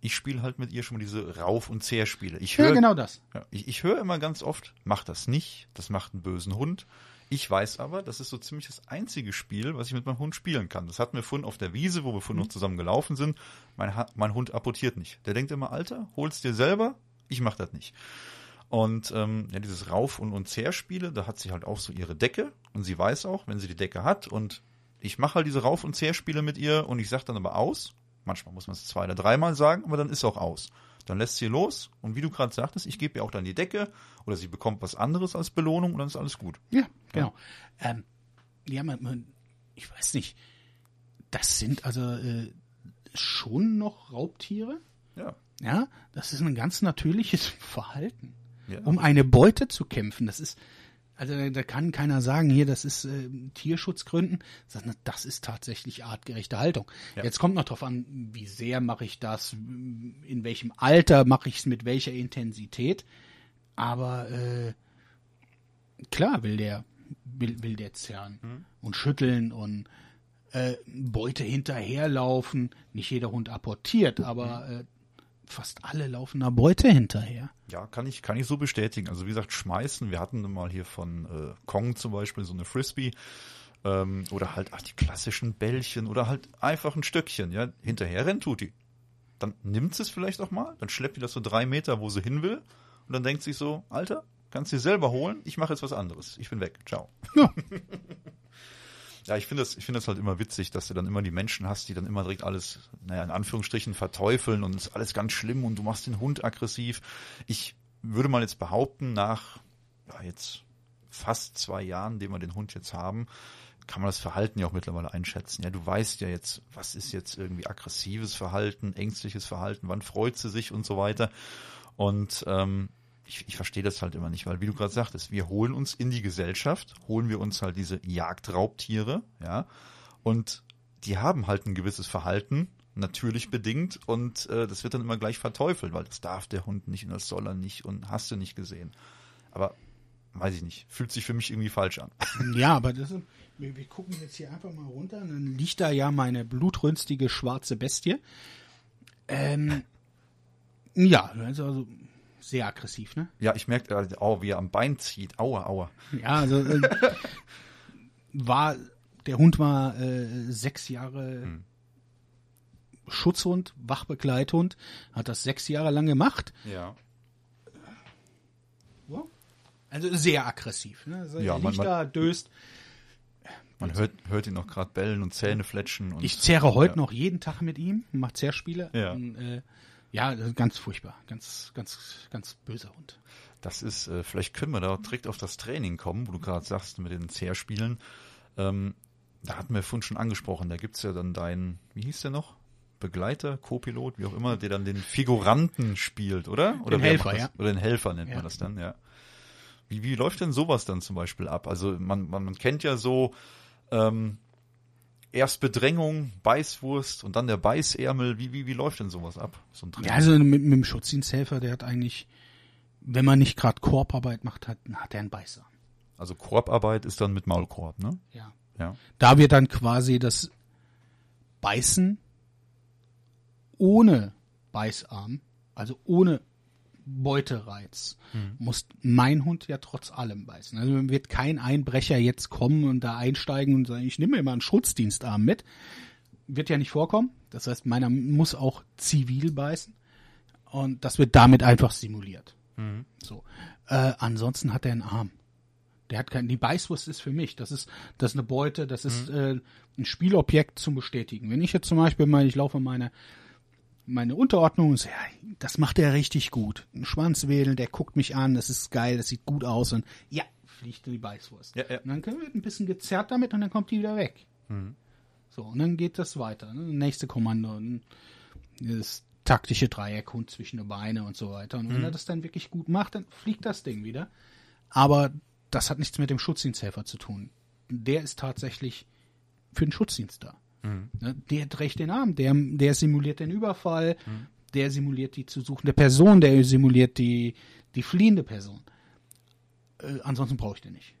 Ich spiele halt mit ihr schon mal diese Rauf- und Zehrspiele. Ich Ja, höre genau das. ja, ich, ich höre immer ganz oft, mach das nicht, das macht einen bösen Hund. Ich weiß aber, das ist so ziemlich das einzige Spiel, was ich mit meinem Hund spielen kann. Das hatten wir vorhin auf der Wiese, wo wir vorhin noch zusammen gelaufen sind. Mein, mein Hund apportiert nicht. Der denkt immer, Alter, hol's dir selber, ich mach das nicht. Und ähm, ja, dieses Rauf- und, und Zehrspiele, da hat sie halt auch so ihre Decke und sie weiß auch, wenn sie die Decke hat und ich mache halt diese Rauf- und Zehrspiele mit ihr und ich sage dann aber aus. Manchmal muss man es zwei oder dreimal sagen, aber dann ist auch aus. Dann lässt sie los und wie du gerade sagtest, ich gebe ihr auch dann die Decke oder sie bekommt was anderes als Belohnung und dann ist alles gut. Ja, genau. Ähm, ja, man, man, ich weiß nicht. Das sind also äh, schon noch Raubtiere. Ja. Ja, das ist ein ganz natürliches Verhalten. Ja. Um eine Beute zu kämpfen. Das ist, also da, kann keiner sagen, hier, das ist äh, Tierschutzgründen. sondern Das ist tatsächlich artgerechte Haltung. Ja. Jetzt kommt noch drauf an, wie sehr mache ich das, in welchem Alter mache ich es, mit welcher Intensität. Aber äh, klar will der, will, will der zerren und schütteln und äh, Beute hinterherlaufen. Nicht jeder Hund apportiert, aber äh, fast alle laufen einer Beute hinterher. Ja, kann ich, kann ich so bestätigen. Also wie gesagt, schmeißen. Wir hatten mal hier von äh, Kong zum Beispiel so eine Frisbee. Ähm, oder halt ach, die klassischen Bällchen oder halt einfach ein Stöckchen. Ja, hinterher rennt tut die. Dann nimmt sie es vielleicht auch mal, dann schleppt die das so drei Meter, wo sie hin will. Und dann denkt sich so, Alter, kannst du dir selber holen, ich mache jetzt was anderes. Ich bin weg. Ciao. Ja. Ja, ich finde das, ich finde das halt immer witzig, dass du dann immer die Menschen hast, die dann immer direkt alles, naja, in Anführungsstrichen verteufeln und ist alles ganz schlimm und du machst den Hund aggressiv. Ich würde mal jetzt behaupten, nach, ja, jetzt fast zwei Jahren, den wir den Hund jetzt haben, kann man das Verhalten ja auch mittlerweile einschätzen. Ja, du weißt ja jetzt, was ist jetzt irgendwie aggressives Verhalten, ängstliches Verhalten, wann freut sie sich und so weiter. Und ähm, ich, ich verstehe das halt immer nicht, weil wie du gerade sagtest, wir holen uns in die Gesellschaft, holen wir uns halt diese Jagdraubtiere, ja, und die haben halt ein gewisses Verhalten, natürlich bedingt, und äh, das wird dann immer gleich verteufelt, weil das darf der Hund nicht und das soll er nicht und hast du nicht gesehen. Aber weiß ich nicht, fühlt sich für mich irgendwie falsch an. Ja, aber das wir, wir gucken jetzt hier einfach mal runter. Dann liegt da ja meine blutrünstige schwarze Bestie. Ähm, ja, also, also sehr aggressiv, ne? Ja, ich merke, oh, wie er am Bein zieht. Aua, aua. Ja, also äh, war der Hund war äh, sechs Jahre Hm. Schutzhund, Wachbegleithund, hat das sechs Jahre lang gemacht. Ja. Also sehr aggressiv. Ne? Also Ja, man- man- da, döst. Man hört, hört ihn noch gerade bellen und Zähne fletschen. Und, Ich zehre heute ja. noch jeden Tag mit ihm, macht Zehrspiele. Ja. Und, äh, ja, ganz furchtbar. Ganz, ganz, ganz böser Hund. Das ist, äh, vielleicht können wir da direkt auf das Training kommen, wo du gerade sagst mit den Zehrspielen. Ähm, da hatten wir vorhin schon angesprochen, da gibt's ja dann deinen, wie hieß der noch? Begleiter, Co-Pilot, wie auch immer, der dann den Figuranten spielt, oder? Oder Den Helfer, ja. Oder den Helfer nennt Ja. man das dann, ja. Wie, wie läuft denn sowas dann zum Beispiel ab? Also man, man, man kennt ja so ähm, erst Bedrängung, Beißwurst und dann der Beißärmel. Wie, wie, wie läuft denn sowas ab? So? Ja, also mit, mit dem Schutzdiensthelfer, der hat eigentlich, wenn man nicht gerade Korbarbeit macht, hat, hat er einen Beißer. Also Korbarbeit ist dann mit Maulkorb, ne? Ja. Ja. Da wird dann quasi das Beißen ohne Beißarm, also ohne Beutereiz, muss mein Hund ja trotz allem beißen. Also wird kein Einbrecher jetzt kommen und da einsteigen und sagen, ich nehme mal einen Schutzdienstarm mit. Wird ja nicht vorkommen. Das heißt, meiner muss auch zivil beißen. Und das wird damit einfach simuliert. So. Äh, ansonsten hat er einen Arm. Der hat kein, die Beißwurst ist für mich. Das ist, das ist eine Beute, das ist äh, ein Spielobjekt zum Bestätigen. Wenn ich jetzt zum Beispiel mal, ich laufe meine, meine Unterordnung und so, ja, das macht er richtig gut. Ein Schwanz wedeln, der guckt mich an, das ist geil, das sieht gut aus und ja, fliegt die Beißwurst. Ja, ja. Und dann wird ein bisschen gezerrt damit und dann kommt die wieder weg. Mhm. So, und dann geht das weiter. Ne? Nächste Kommando, ein- das taktische Dreieckhund zwischen den Beine und so weiter. Und wenn Mhm. er das dann wirklich gut macht, dann fliegt das Ding wieder. Aber das hat nichts mit dem Schutzdiensthelfer zu tun. Der ist tatsächlich für den Schutzdienst da. Mhm. Ne, Der trägt den Arm, der, der simuliert den Überfall, der simuliert die zu suchende Person, der simuliert die, die fliehende Person. Äh, ansonsten brauche ich den nicht.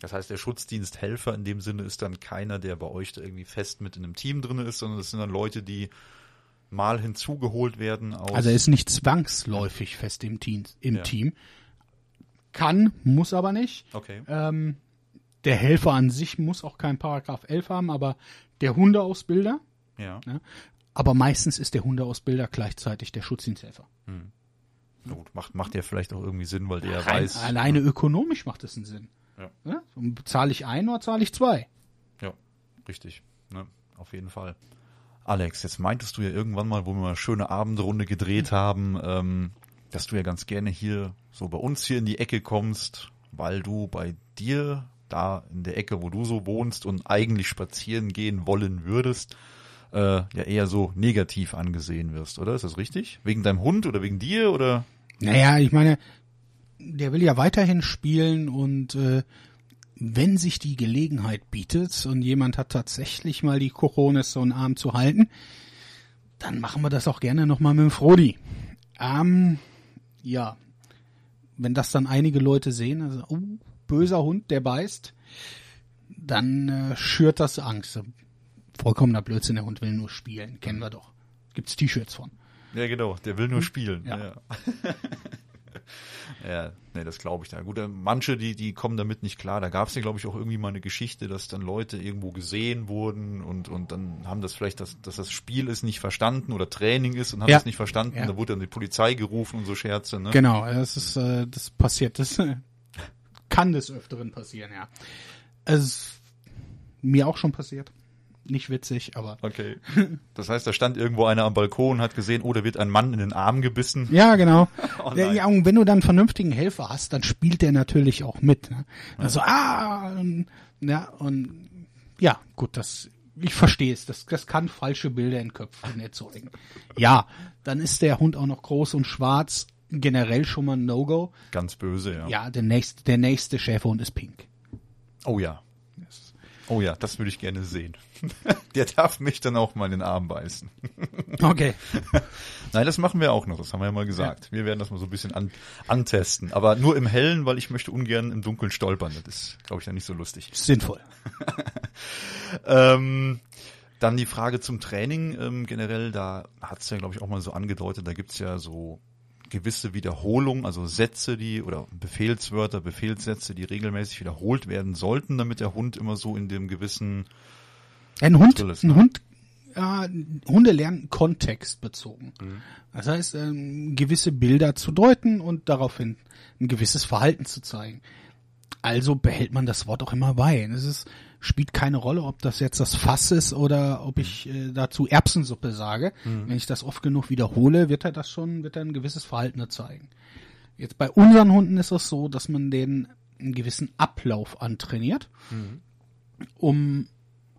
Das heißt, der Schutzdiensthelfer in dem Sinne ist dann keiner, der bei euch da irgendwie fest mit in einem Team drin ist, sondern das sind dann Leute, die mal hinzugeholt werden aus. Also er ist nicht zwangsläufig fest im Team. Im Ja. Team. Kann, muss aber nicht. okay. Ähm, der Helfer an sich muss auch kein Paragraph 11 haben, aber der Hundeausbilder, Ja. ne? aber meistens ist der Hundeausbilder gleichzeitig der Schutzdiensthelfer. Na Gut, macht, macht ja vielleicht auch irgendwie Sinn, weil der Rein, weiß. alleine ökonomisch macht es einen Sinn. Ja. Ne? Zahle ich ein oder zahle ich zwei? Ja, richtig. Ne? Auf jeden Fall. Alex, jetzt meintest du ja irgendwann mal, wo wir mal eine schöne Abendrunde gedreht haben, ähm, dass du ja ganz gerne hier so bei uns hier in die Ecke kommst, weil du bei dir da in der Ecke, wo du so wohnst und eigentlich spazieren gehen wollen würdest, äh, ja eher so negativ angesehen wirst, oder? Ist das richtig? Wegen deinem Hund oder wegen dir oder? Naja, ich meine, der will ja weiterhin spielen und äh, wenn sich die Gelegenheit bietet und jemand hat tatsächlich mal die Coronis so einen Arm zu halten, dann machen wir das auch gerne nochmal mit dem Frodi. Ähm, ja, wenn das dann einige Leute sehen, also, oh, böser Hund, der beißt, dann äh, schürt das Angst. Vollkommener Blödsinn, der Hund will nur spielen, kennen wir doch. Gibt's T-Shirts von. Ja, genau, der will nur spielen. Ja. Ja, ja nee, das glaube ich da. Gut, äh, manche, die, die kommen damit nicht klar. Da gab es ja, glaube ich, auch irgendwie mal eine Geschichte, dass dann Leute irgendwo gesehen wurden und, und dann haben das vielleicht, das, dass das Spiel ist nicht verstanden oder Training ist und haben Ja. das nicht verstanden. Ja. Da wurde dann die Polizei gerufen und so Scherze. Ne? Genau, das ist, äh, das passiert, das kann des Öfteren passieren, ja. Es ist mir auch schon passiert. Nicht witzig, aber. Okay. Das heißt, da stand irgendwo einer am Balkon, hat gesehen, oh, da wird ein Mann in den Arm gebissen. Ja, genau. Oh ja, und wenn du dann einen vernünftigen Helfer hast, dann spielt der natürlich auch mit. Ne? Also, ah, und, ja, und ja, gut, das, ich verstehe es. Das, das kann falsche Bilder in Köpfen erzeugen. Ja, dann ist der Hund auch noch groß und schwarz. Generell schon mal ein No-Go. Ganz böse, ja. Ja, der nächste, der nächste Schäferhund ist pink. Oh ja. Oh ja, das würde ich gerne sehen. Der darf mich dann auch mal in den Arm beißen. Okay. Nein, das machen wir auch noch, das haben wir ja mal gesagt. Wir werden das mal so ein bisschen an, antesten. Aber nur im Hellen, weil ich möchte ungern im Dunkeln stolpern. Das ist, glaube ich, dann nicht so lustig. Sinnvoll. Ähm, Dann die Frage zum Training ähm, generell, da hat es ja, glaube ich, auch mal so angedeutet, da gibt's ja so gewisse Wiederholungen, also Sätze, die oder Befehlswörter, Befehlssätze, die regelmäßig wiederholt werden sollten, damit der Hund immer so in dem gewissen Ein Hund, Drilles, ein ne? Hund, äh, Hunde lernen kontextbezogen. Das heißt, ähm, gewisse Bilder zu deuten und daraufhin ein gewisses Verhalten zu zeigen. Also behält man das Wort auch immer bei. Es ist, spielt keine Rolle, ob das jetzt das Fass ist oder ob ich äh, dazu Erbsensuppe sage. Wenn ich das oft genug wiederhole, wird er das schon, wird er ein gewisses Verhalten erzeugen. Jetzt bei unseren Hunden ist es so, dass man den einen gewissen Ablauf antrainiert, um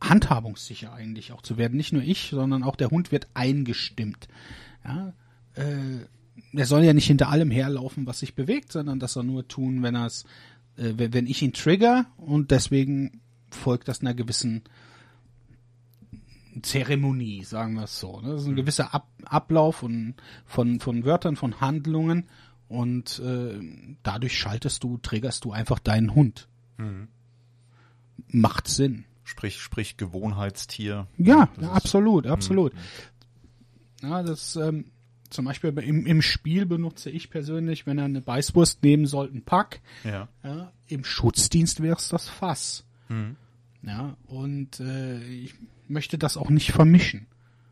handhabungssicher eigentlich auch zu werden. Nicht nur ich, sondern auch der Hund wird eingestimmt. Ja, äh, er soll ja nicht hinter allem herlaufen, was sich bewegt, sondern das soll nur tun, wenn er es, äh, wenn ich ihn trigger und deswegen folgt das einer gewissen Zeremonie, sagen wir es so. Ne? Das ist ein gewisser Ab Ablauf von, von, von Wörtern, von Handlungen und äh, dadurch schaltest du, triggerst du einfach deinen Hund. Macht Sinn. Sprich, sprich Gewohnheitstier. Ja, ja ist- absolut, absolut. Ja, das ähm, zum Beispiel bei- im, im Spiel benutze ich persönlich, wenn er eine Beißwurst nehmen sollte, einen Pack. Ja. Ja, Im Schutzdienst wäre es das Fass. Mhm. Ja, und äh, ich möchte das auch nicht vermischen.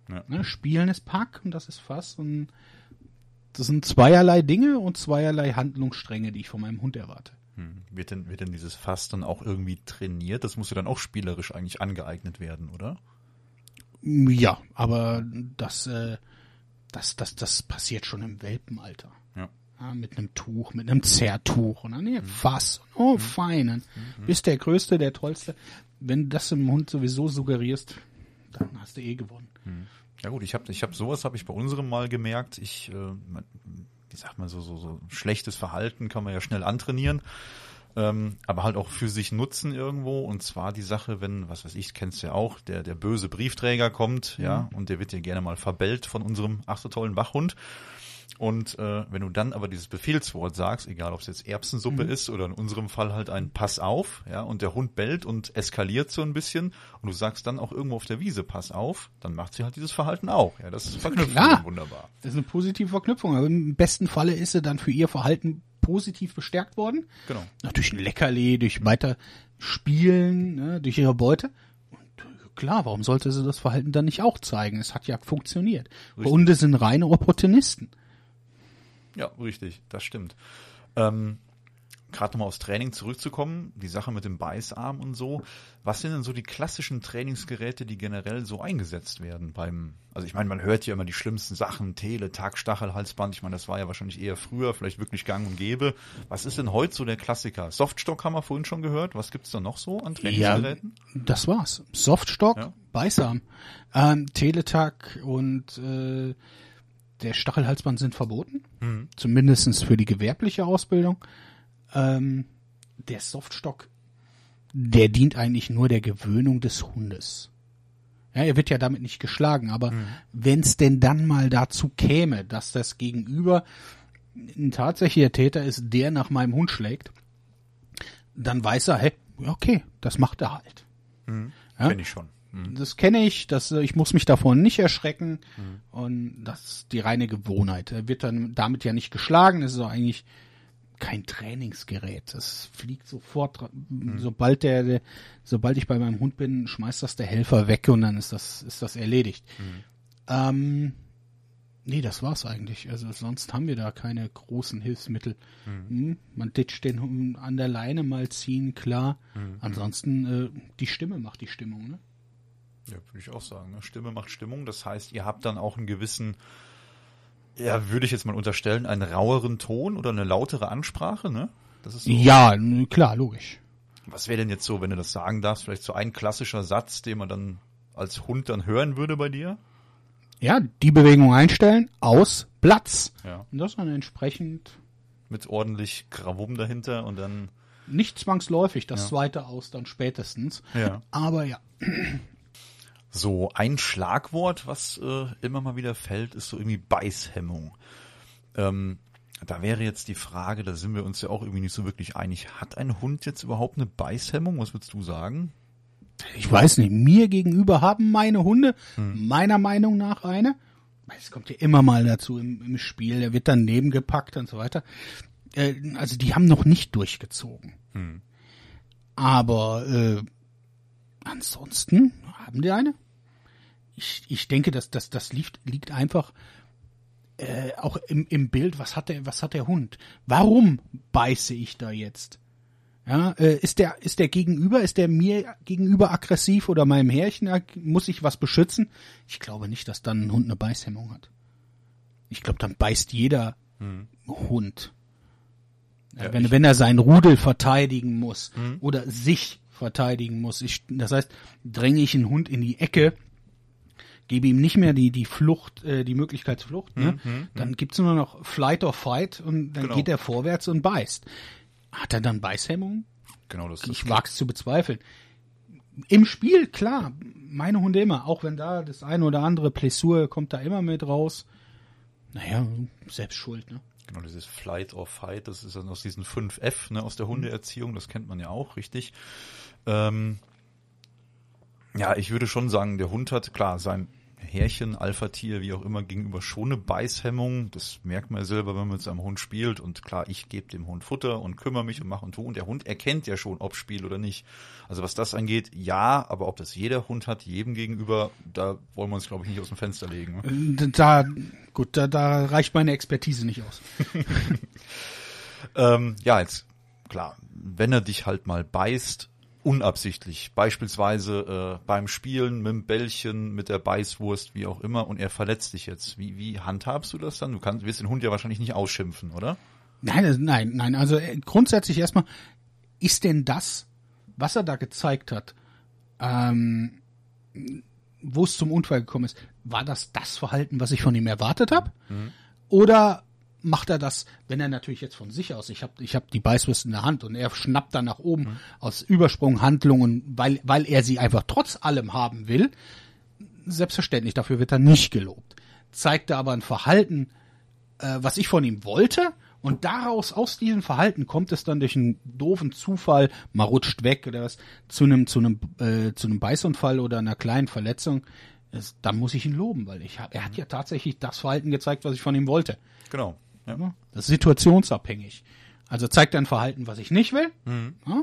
Ja. Ne, Spielen ist Pack und das ist Fass und das sind zweierlei Dinge und zweierlei Handlungsstränge, die ich von meinem Hund erwarte. Hm. Wird denn, wird denn dieses Fass dann auch irgendwie trainiert? Das muss ja dann auch spielerisch eigentlich angeeignet werden, oder? Ja, aber das, äh, das, das, das passiert schon im Welpenalter. Ja. Ja, mit einem Tuch, mit einem Zerrtuch und dann nee, Mhm. Fass. Oh, fein. Dann bist der Größte, der Tollste. Wenn du das dem Hund sowieso suggerierst, dann hast du eh gewonnen. Ja gut, ich habe ich hab sowas habe ich bei unserem mal gemerkt. Ich, äh, wie sagt man so, so, so schlechtes Verhalten kann man ja schnell antrainieren. Ähm, aber halt auch für sich nutzen irgendwo. Und zwar die Sache, wenn, was weiß ich, kennst du ja auch, der, der böse Briefträger kommt, ja, und der wird dir gerne mal verbellt von unserem ach so tollen Wachhund. Und äh, wenn du dann aber dieses Befehlswort sagst, egal ob es jetzt Erbsensuppe ist oder in unserem Fall halt ein Pass auf, ja, und der Hund bellt und eskaliert so ein bisschen und du sagst dann auch irgendwo auf der Wiese Pass auf, dann macht sie halt dieses Verhalten auch. Ja, das verknüpft klar. sich wunderbar. Das ist eine positive Verknüpfung. Aber im besten Falle ist sie dann für ihr Verhalten positiv bestärkt worden. Genau. Na, durch ein Leckerli, durch weiter Spielen, ne, durch ihre Beute. Und äh, klar, warum sollte sie das Verhalten dann nicht auch zeigen? Es hat ja funktioniert. Richtig. Hunde sind reine Opportunisten. Ja, richtig, das stimmt. Ähm, Gerade nochmal aufs Training zurückzukommen, die Sache mit dem Beißarm und so. Was sind denn so die klassischen Trainingsgeräte, die generell so eingesetzt werden beim, also ich meine, man hört ja immer die schlimmsten Sachen, Tele, Tag, Stachel, Halsband, ich meine, das war ja wahrscheinlich eher früher, vielleicht wirklich gang und gäbe. Was ist denn heute so der Klassiker? Softstock haben wir vorhin schon gehört. Was gibt's da noch so an Trainingsgeräten? Das war's. Softstock, Ja. Beißarm, ähm, Teletag und äh, der Stachelhalsband sind verboten. Mhm. Zumindestens für die gewerbliche Ausbildung. Ähm, der Softstock, der dient eigentlich nur der Gewöhnung des Hundes. Ja, er wird ja damit nicht geschlagen, aber wenn es denn dann mal dazu käme, dass das Gegenüber ein tatsächlicher Täter ist, der nach meinem Hund schlägt, dann weiß er, hey, okay, das macht er halt. Ja? Kenn ich schon. Mhm. Das kenne ich, das, äh, ich muss mich davon nicht erschrecken und das ist die reine Gewohnheit. Er wird dann damit ja nicht geschlagen, das ist auch eigentlich kein Trainingsgerät. Das fliegt sofort, dra- sobald der, der, sobald ich bei meinem Hund bin, schmeißt das der Helfer weg und dann ist das, ist das erledigt. Ähm, nee, das war's eigentlich. Also sonst haben wir da keine großen Hilfsmittel. Hm, Man ditcht den Hund an der Leine mal ziehen, klar. Ansonsten, äh, die Stimme macht die Stimmung, ne? Ja, würde ich auch sagen. Ne? Stimme macht Stimmung. Das heißt, ihr habt dann auch einen gewissen, ja, würde ich jetzt mal unterstellen, einen raueren Ton oder eine lautere Ansprache, ne? Das ist so. Ja, klar, logisch. Was wäre denn jetzt so, wenn du das sagen darfst, vielleicht so ein klassischer Satz, den man dann als Hund dann hören würde bei dir? Ja, die Bewegung einstellen, aus, Platz. Ja. Und das dann entsprechend Mit ordentlich Gravum dahinter und dann, nicht zwangsläufig, das Ja. zweite aus dann spätestens. ja. Aber ja, So ein Schlagwort, was äh, immer mal wieder fällt, ist so irgendwie Beißhemmung. Ähm, da wäre jetzt die Frage, da sind wir uns ja auch irgendwie nicht so wirklich einig. Hat ein Hund jetzt überhaupt eine Beißhemmung? Was würdest du sagen? Ich weiß nicht, mir gegenüber haben meine Hunde meiner Meinung nach eine. Es kommt ja immer mal dazu im, im Spiel, der wird dann nebengepackt und so weiter. Äh, also die haben noch nicht durchgezogen. Aber äh, ansonsten haben die eine. Ich, ich denke, dass das, das liegt, liegt einfach äh, auch im, im Bild, was hat der, was hat der Hund? Warum beiße ich da jetzt? Ja, äh, ist der, ist der Gegenüber, ist der mir gegenüber aggressiv oder meinem Härchen, ag- muss ich was beschützen? Ich glaube nicht, dass dann ein Hund eine Beißhemmung hat. Ich glaube, dann beißt jeder Hund. Ja, wenn, wenn er seinen Rudel verteidigen muss oder sich verteidigen muss. Ich, das heißt, dränge ich einen Hund in die Ecke, gebe ihm nicht mehr die, die Flucht, äh, die Möglichkeit zur Flucht, ne? dann gibt's nur noch Flight or Fight und dann Genau. geht er vorwärts und beißt. Hat er dann Beißhemmungen? Genau, das Ich ist wag's zu bezweifeln. Im Spiel, klar, meine Hunde immer, auch wenn da das eine oder andere Plessur kommt da immer mit raus. Naja, selbst schuld, ne? Genau, dieses Flight or Fight, das ist dann aus diesen 5F, ne, aus der Hundeerziehung, das kennt man ja auch, richtig. Ähm, ja, ich würde schon sagen, der Hund hat, klar, sein Härchen, Alpha-Tier, wie auch immer, gegenüber schon eine Beißhemmung. Das merkt man ja selber, wenn man mit seinem Hund spielt. Und klar, ich gebe dem Hund Futter und kümmere mich und mache und tue. Und der Hund erkennt ja schon, ob Spiel oder nicht. Also was das angeht, ja, aber ob das jeder Hund hat, jedem gegenüber, da wollen wir uns, glaube ich, nicht aus dem Fenster legen. Ne? Da, gut, da, da reicht meine Expertise nicht aus. Ähm, ja, jetzt klar, wenn er dich halt mal beißt, unabsichtlich, beispielsweise äh, beim Spielen mit dem Bällchen, mit der Beißwurst, wie auch immer, und er verletzt dich jetzt, wie, wie handhabst du das dann? Du kannst, wirst den Hund ja wahrscheinlich nicht ausschimpfen, oder? Nein, nein, nein. Also äh, grundsätzlich erstmal, ist denn das, was er da gezeigt hat, ähm, wo es zum Unfall gekommen ist, war das das Verhalten, was ich von ihm erwartet habe? Oder macht er das, wenn er natürlich jetzt von sich aus, ich habe ich hab die Beißwurst in der Hand und er schnappt dann nach oben aus Übersprunghandlungen, weil, weil er sie einfach trotz allem haben will, selbstverständlich, dafür wird er nicht gelobt. Zeigt er aber ein Verhalten, äh, was ich von ihm wollte. Und daraus, aus diesem Verhalten kommt es dann durch einen doofen Zufall, mal rutscht weg oder was, zu einem, zu einem, äh, zu einem Beißunfall oder einer kleinen Verletzung. Dann muss ich ihn loben, weil ich hab, er hat ja tatsächlich das Verhalten gezeigt, was ich von ihm wollte. Genau. Ja. Das ist situationsabhängig. Also zeigt er ein Verhalten, was ich nicht will. Ja?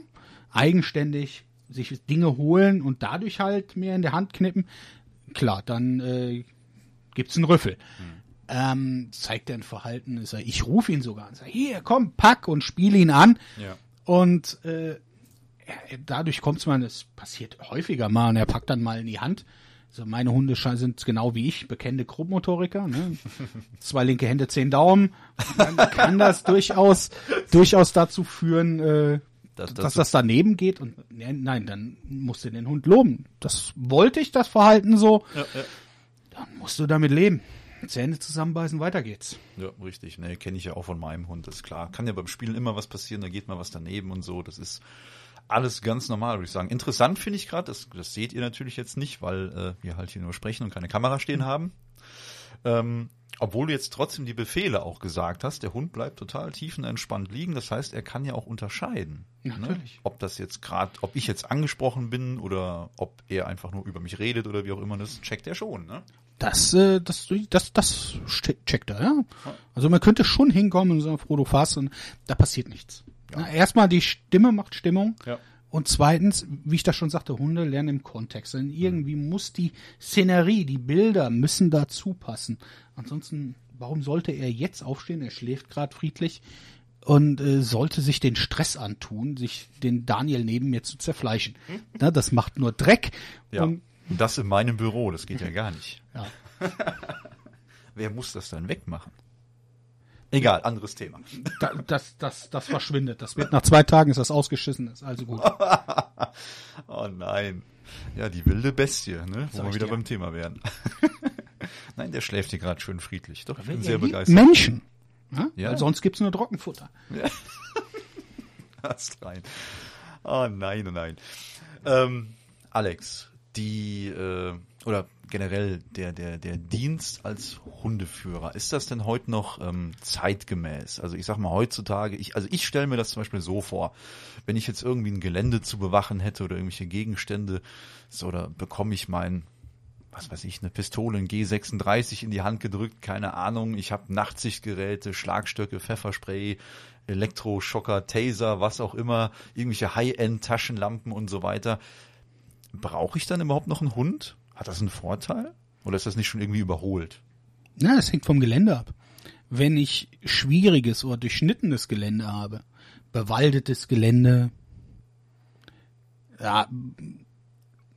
Eigenständig sich Dinge holen und dadurch halt mir in der Hand knippen. Klar, dann äh, gibt's einen Rüffel. Ähm, zeigt er ein Verhalten, ist er, ich rufe ihn sogar an, sag, hier, komm, pack und spiele ihn an. Ja. Und äh, dadurch kommt's mal, es passiert häufiger mal und er packt dann mal in die Hand. Also meine Hunde sind genau wie ich, bekannte Grobmotoriker. Ne? Zwei linke Hände, zehn Daumen. Dann kann das durchaus, durchaus dazu führen, äh, Das- dass das- das daneben geht. Und ne- nein, dann musst du den Hund loben. Das wollte ich, das Verhalten so. Ja, ja. Dann musst du damit leben. Zähne zusammenbeißen, weiter geht's. Ja, richtig. Ne, kenne ich ja auch von meinem Hund, das ist klar. Kann ja beim Spielen immer was passieren, da geht mal was daneben und so. Das ist alles ganz normal, würde ich sagen. Interessant finde ich gerade, das, das seht ihr natürlich jetzt nicht, weil äh, wir halt hier nur sprechen und keine Kamera stehen haben. Ähm, obwohl du jetzt trotzdem die Befehle auch gesagt hast, der Hund bleibt total tiefenentspannt liegen. Das heißt, er kann ja auch unterscheiden. Natürlich. Ne? Ob das jetzt gerade, ob ich jetzt angesprochen bin oder ob er einfach nur über mich redet oder wie auch immer, das checkt er schon. Ne? Das, äh, das, das, das checkt er, ja. Also man könnte schon hinkommen und sagen, Frodo, fass und da passiert nichts. Na, erstmal die Stimme macht Stimmung. Ja. Und zweitens, wie ich das schon sagte, Hunde lernen im Kontext. Denn irgendwie muss die Szenerie, die Bilder müssen dazu passen. Ansonsten, warum sollte er jetzt aufstehen? Er schläft gerade friedlich und äh, sollte sich den Stress antun, sich den Daniel neben mir zu zerfleischen. Na, das macht nur Dreck. Ja. Und das in meinem Büro, das geht ja gar nicht. ja. Wer muss das dann wegmachen? Egal, anderes Thema. Da, das, das, das verschwindet. Das wird nach zwei Tagen ist das ausgeschissen. Ist also gut. Oh nein. Ja, die wilde Bestie, ne? Wo wir wieder dir. beim Thema werden. nein, der schläft hier gerade schön friedlich. Doch, ich bin sehr begeistert. Menschen. Ja? Ja. Weil sonst gibt's nur Trockenfutter. Hast rein. Oh nein, oh nein. Ähm, Alex, die, äh, oder generell der, der, der Dienst als Hundeführer, ist das denn heute noch ähm, zeitgemäß? Also ich sag mal heutzutage, ich, also ich stelle mir das zum Beispiel so vor, wenn ich jetzt irgendwie ein Gelände zu bewachen hätte oder irgendwelche Gegenstände, so, da bekomme ich mein, was weiß ich, eine Pistole, ein G36 in die Hand gedrückt, keine Ahnung, ich habe Nachtsichtgeräte, Schlagstöcke, Pfefferspray, Elektroschocker, Taser, was auch immer, irgendwelche High-End-Taschenlampen und so weiter. Brauche ich dann überhaupt noch einen Hund? Hat das einen Vorteil? Oder ist das nicht schon irgendwie überholt? Na, das hängt vom Gelände ab. Wenn ich schwieriges oder durchschnittenes Gelände habe, bewaldetes Gelände, ja,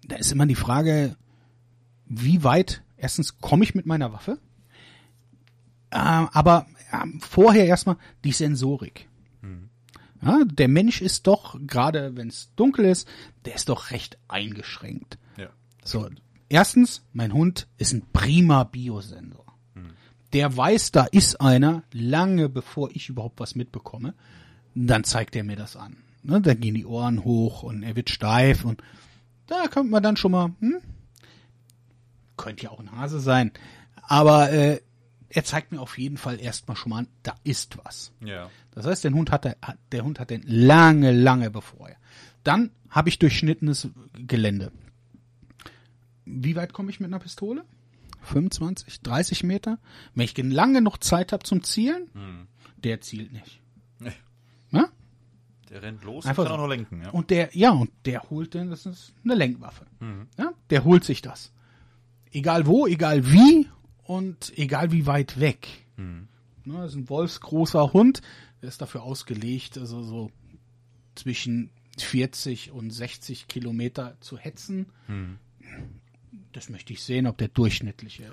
da ist immer die Frage, wie weit, erstens komme ich mit meiner Waffe, äh, aber äh, vorher erstmal die Sensorik. Ja, der Mensch ist doch, gerade wenn es dunkel ist, der ist doch recht eingeschränkt. Ja. So, erstens, mein Hund ist ein prima Biosensor. Der weiß, da ist einer, lange bevor ich überhaupt was mitbekomme. Dann zeigt er mir das an. Ne, dann gehen die Ohren hoch und er wird steif und da kommt man dann schon mal, hm? könnte ja auch ein Hase sein, aber äh, er zeigt mir auf jeden Fall erstmal schon mal an, da ist was. Ja. Das heißt, der Hund hat, der, der Hund hat den lange, lange bevor er. Dann habe ich durchschnittenes Gelände. Wie weit komme ich mit einer Pistole? 25, 30 Meter? Wenn ich lange noch Zeit habe zum Zielen, der zielt nicht. Nee. Ja? Der rennt los Einfach und kann so. auch noch lenken, ja. Und der, ja, und der holt dann, das ist eine Lenkwaffe. Ja? Der holt sich das. Egal wo, egal wie und egal wie weit weg. Ne, das ist ein wolfsgroßer Hund, der ist dafür ausgelegt, also so zwischen 40 und 60 Kilometer zu hetzen. Das möchte ich sehen, ob der durchschnittliche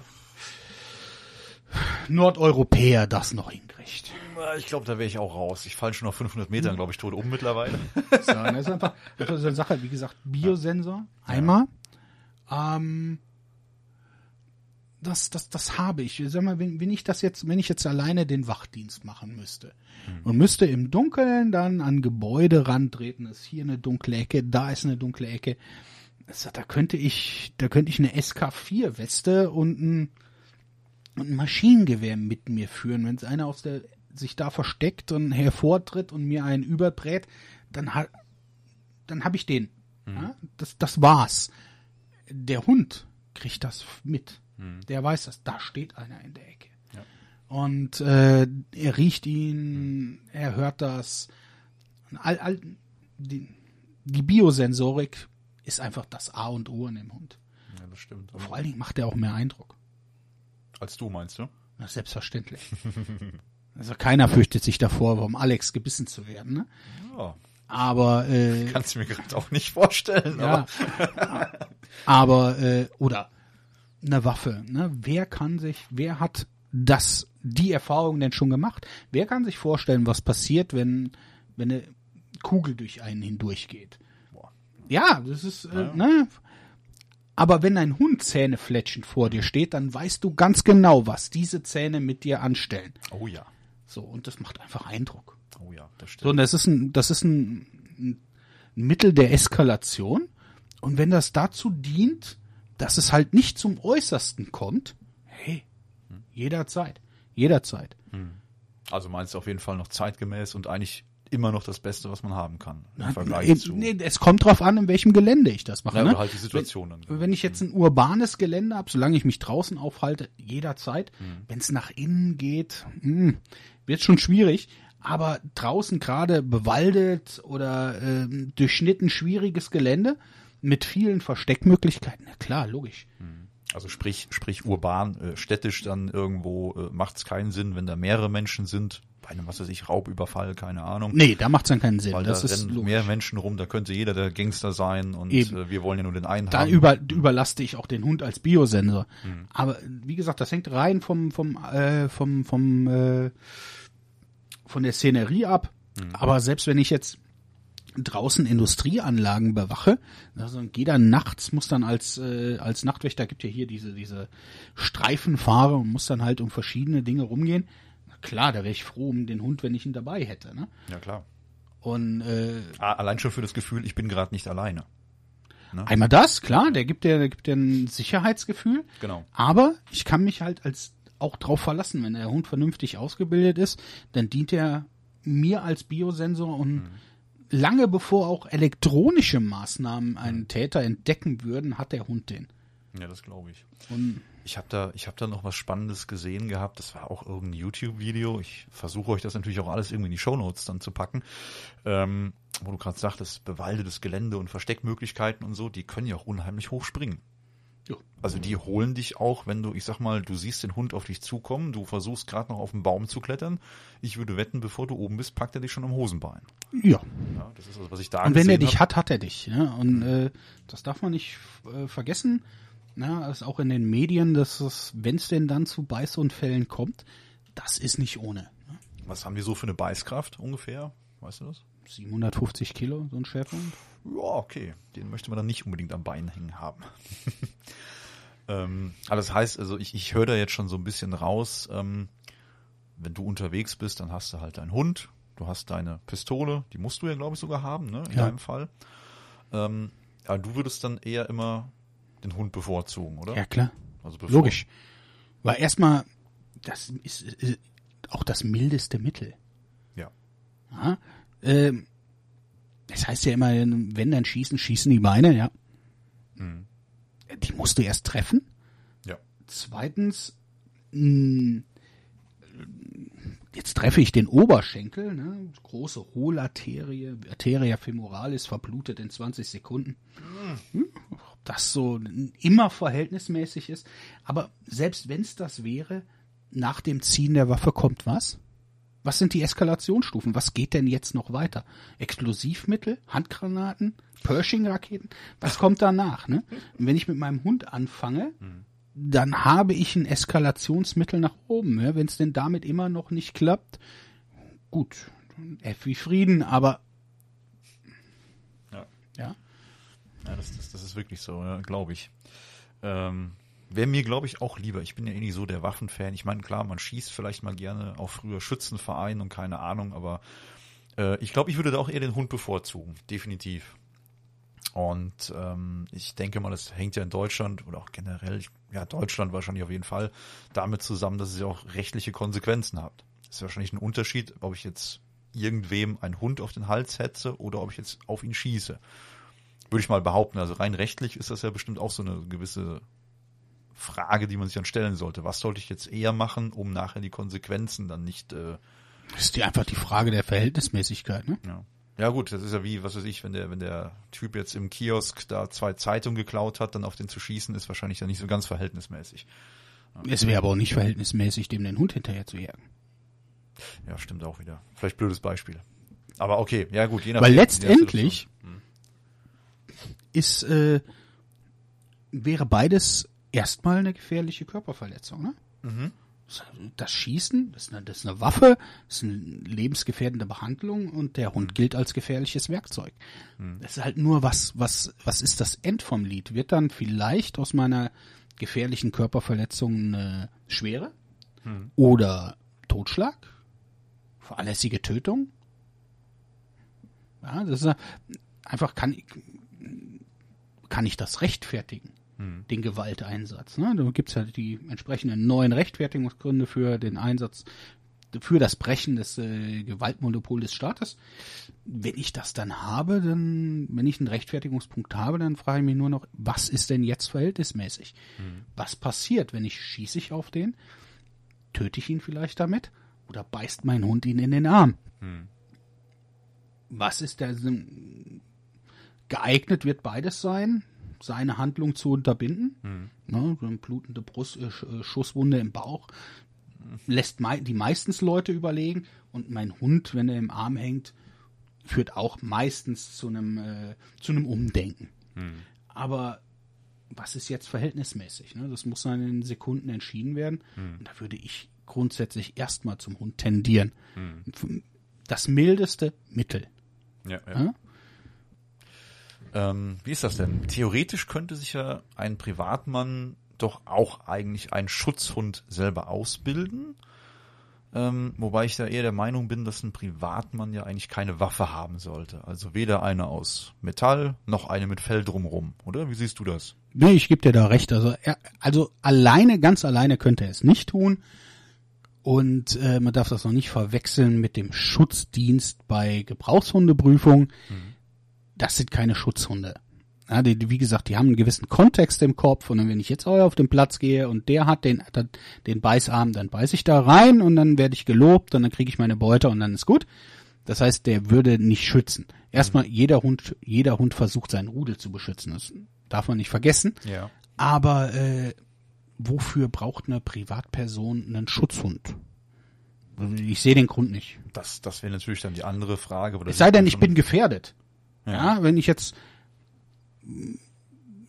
Nordeuropäer das noch hinkriegt. Ich glaube, da wäre ich auch raus. Ich falle schon auf 500 Metern, glaube ich, tot um mittlerweile. So, das ist einfach das ist eine Sache, wie gesagt, Biosensor, einmal. Ähm, das, das, das habe ich. Sag mal, wenn, wenn ich das jetzt, wenn ich jetzt alleine den Wachdienst machen müsste und müsste im Dunkeln dann an Gebäude rantreten, ist hier eine dunkle Ecke, da ist eine dunkle Ecke. Also, da könnte ich, da könnte ich eine SK4-Weste und ein, und ein Maschinengewehr mit mir führen. Wenn es einer aus der sich da versteckt und hervortritt und mir einen überbrät, dann hat, dann habe ich den. Ja, das, das war's. Der Hund kriegt das mit. Der weiß das. Da steht einer in der Ecke. Ja. Und äh, er riecht ihn, er hört das. All, all, die, die Biosensorik ist einfach das A und O in dem Hund. Ja, das stimmt. Vor allen Dingen macht er auch mehr Eindruck. Als du meinst du? Ist selbstverständlich. Also keiner fürchtet sich davor, vom Alex gebissen zu werden. Ne? Ja. Aber äh, Kannst du mir gerade auch nicht vorstellen. ja, Aber aber äh, oder eine Waffe. Ne? Wer kann sich, wer hat das, die Erfahrung denn schon gemacht? Wer kann sich vorstellen, was passiert, wenn wenn eine Kugel durch einen hindurchgeht? Ja, das ist äh, ne. Aber wenn ein Hund zähnefletschend vor dir steht, dann weißt du ganz genau, was diese Zähne mit dir anstellen. Oh ja. So, und das macht einfach Eindruck. Oh ja, das stimmt. So, und das ist ein, das ist ein, ein Mittel der Eskalation. Und wenn das dazu dient, dass es halt nicht zum Äußersten kommt, hey, jederzeit, jederzeit. Also meinst du auf jeden Fall noch zeitgemäß und eigentlich immer noch das Beste, was man haben kann. Im Vergleich Nee, zu. nee, es kommt drauf an, in welchem Gelände ich das mache. Ja, ne? halt die Situation dann. Wenn ich jetzt ein urbanes Gelände habe, solange ich mich draußen aufhalte, jederzeit. Wenn es nach innen geht, hm, wird schon schwierig. Aber draußen gerade bewaldet oder ähm, durchschnitten schwieriges Gelände mit vielen Versteckmöglichkeiten, na klar, logisch. Also sprich, sprich urban, äh, städtisch dann irgendwo äh, macht es keinen Sinn, wenn da mehrere Menschen sind. Bei einem, was weiß ich, Raubüberfall, keine Ahnung. Nee, da macht's dann keinen Sinn. Weil das da ist rennen logisch. mehr Menschen rum, da könnte jeder der Gangster sein und Eben. äh, wir wollen ja nur den einen Da haben. über, überlaste ich auch den Hund als Biosensor. Mhm. Aber wie gesagt, das hängt rein vom vom äh, vom vom äh, von der Szenerie ab. Mhm. Aber selbst wenn ich jetzt draußen Industrieanlagen bewache, also jeder nachts muss dann als äh, als Nachtwächter gibt ja hier diese diese Streifenfahrer und muss dann halt um verschiedene Dinge rumgehen. Klar, da wäre ich froh um den Hund, wenn ich ihn dabei hätte. Ne? Ja klar. Und äh, Allein schon für das Gefühl, ich bin gerade nicht alleine. Ne? Einmal das, klar, der gibt dir, der gibt dir ein Sicherheitsgefühl. Genau. Aber ich kann mich halt als auch drauf verlassen, wenn der Hund vernünftig ausgebildet ist, dann dient er mir als Biosensor und Mhm. lange bevor auch elektronische Maßnahmen einen Täter entdecken würden, hat der Hund den. Ja, das glaube ich. Und Ich habe da, ich habe da noch was Spannendes gesehen gehabt. Das war auch irgendein YouTube-Video. Ich versuche euch das natürlich auch alles irgendwie in die Shownotes dann zu packen. Ähm, wo du gerade sagtest, bewaldetes Gelände und Versteckmöglichkeiten und so, die können ja auch unheimlich hoch springen. Ja. Also die holen dich auch, wenn du, ich sag mal, du siehst den Hund auf dich zukommen, du versuchst gerade noch auf den Baum zu klettern. Ich würde wetten, bevor du oben bist, packt er dich schon am Hosenbein. ja, Ja, das ist also, was ich da und wenn er dich hab. hat, hat er dich. Ja? Und äh, das darf man nicht äh, vergessen. Na, ist auch in den Medien, dass es, wenn es denn dann zu Beißunfällen kommt, das ist nicht ohne. Ne? Was haben die so für eine Beißkraft ungefähr? Weißt du das? 750 Kilo, so ein Schäferhund. Ja, okay. Den möchte man dann nicht unbedingt am Bein hängen haben. ähm, aber das heißt, also ich, ich höre da jetzt schon so ein bisschen raus, ähm, wenn du unterwegs bist, dann hast du halt deinen Hund, du hast deine Pistole, die musst du ja, glaube ich, sogar haben, ne? In Ja. deinem Fall. Ähm, aber du würdest dann eher immer den Hund bevorzugen, oder? Ja, klar. Also bevor, Logisch. Weil erstmal, das ist äh, auch das mildeste Mittel. Ja. Ja, ähm, es heißt ja immer, wenn dann schießen, schießen die Beine, ja. Mhm. Die musst du erst treffen. Ja. Zweitens, mh, jetzt treffe ich den Oberschenkel, ne? große Hohlarterie, Arteria femoralis verblutet in 20 Sekunden. Hm? Das so immer verhältnismäßig ist. Aber selbst wenn es das wäre, nach dem Ziehen der Waffe kommt was? Was sind die Eskalationsstufen? Was geht denn jetzt noch weiter? Explosivmittel, Handgranaten, Pershing-Raketen? Was kommt danach? Ne? Und wenn ich mit meinem Hund anfange, dann habe ich ein Eskalationsmittel nach oben. Ja? Wenn es denn damit immer noch nicht klappt, gut, F wie Frieden, aber Ja. ja, Ja, das, das, das ist wirklich so, ja, glaube ich. Ähm, Wäre mir, glaube ich, auch lieber. Ich bin ja eh nicht so der Waffenfan. Ich meine, klar, man schießt vielleicht mal gerne, auch früher Schützenverein und keine Ahnung, aber äh, ich glaube, ich würde da auch eher den Hund bevorzugen. Definitiv. Und ähm, ich denke mal, das hängt ja in Deutschland oder auch generell, ja, Deutschland wahrscheinlich auf jeden Fall, damit zusammen, dass es ja auch rechtliche Konsequenzen hat. Das ist wahrscheinlich ein Unterschied, ob ich jetzt irgendwem einen Hund auf den Hals hetze oder ob ich jetzt auf ihn schieße. Würde ich mal behaupten. Also rein rechtlich ist das ja bestimmt auch so eine gewisse Frage, die man sich dann stellen sollte. Was sollte ich jetzt eher machen, um nachher die Konsequenzen dann nicht äh, das ist die, einfach die Frage der Verhältnismäßigkeit. Ne? ja. Ja gut, das ist ja wie, was weiß ich, wenn der, wenn der Typ jetzt im Kiosk da zwei Zeitungen geklaut hat, dann auf den zu schießen, ist wahrscheinlich dann nicht so ganz verhältnismäßig. Es wäre aber auch nicht verhältnismäßig, dem den Hund hinterher zu jagen. Ja, stimmt auch wieder. Vielleicht blödes Beispiel. Aber okay, ja gut, je nach Weil letztendlich ist, äh, wäre beides erstmal eine gefährliche Körperverletzung. Ne? Mhm. Das Schießen, das ist, eine, das ist eine Waffe, das ist eine lebensgefährdende Behandlung und der Mhm. Hund gilt als gefährliches Werkzeug. Das ist halt nur was, was, was ist das End vom Lied? Wird dann vielleicht aus meiner gefährlichen Körperverletzung eine schwere Mhm. oder Totschlag, fahrlässige Tötung? Ja, das ist einfach kann kann ich das rechtfertigen, Mhm. den Gewalteinsatz. Ne? Da gibt's ja die entsprechenden neuen Rechtfertigungsgründe für den Einsatz, für das Brechen des äh, Gewaltmonopols des Staates. Wenn ich das dann habe, dann, wenn ich einen Rechtfertigungspunkt habe, dann frage ich mich nur noch, was ist denn jetzt verhältnismäßig? Was passiert, wenn ich schieße ich auf den? Töte ich ihn vielleicht damit? Oder beißt mein Hund ihn in den Arm? Was ist der? Geeignet wird beides sein, seine Handlung zu unterbinden. Ne, so eine blutende Brust, äh, äh, Schusswunde im Bauch lässt mei die meistens Leute überlegen. Und mein Hund, wenn er im Arm hängt, führt auch meistens zu einem, äh, zu einem Umdenken. Aber was ist jetzt verhältnismäßig? Ne? Das muss dann in Sekunden entschieden werden. Und da würde ich grundsätzlich erstmal zum Hund tendieren. Das mildeste Mittel. Ja, ja. Ja? Ähm, wie ist das denn? Theoretisch könnte sich ja ein Privatmann doch auch eigentlich einen Schutzhund selber ausbilden. Ähm, wobei ich da eher der Meinung bin, dass ein Privatmann ja eigentlich keine Waffe haben sollte. Also weder eine aus Metall noch eine mit Fell drumrum, oder? Wie siehst du das? Nee, ich gebe dir da recht. Also, er, also alleine, ganz alleine könnte er es nicht tun. Und äh, man darf das noch nicht verwechseln mit dem Schutzdienst bei Gebrauchshundeprüfung. Mhm. Das sind keine Schutzhunde. Ja, die, die, wie gesagt, die haben einen gewissen Kontext im Kopf und dann, wenn ich jetzt auf den Platz gehe und der hat den, den Beißarm, dann beiß ich da rein und dann werde ich gelobt und dann kriege ich meine Beute und dann ist gut. Das heißt, der würde nicht schützen. Erstmal, mhm. jeder Hund, jeder Hund versucht seinen Rudel zu beschützen. Das darf man nicht vergessen. Ja. Aber äh, wofür braucht eine Privatperson einen Schutzhund? Ich sehe den Grund nicht. Das, das wäre natürlich dann die andere Frage. Es sei denn, ich bin gefährdet. Ja. ja, wenn ich jetzt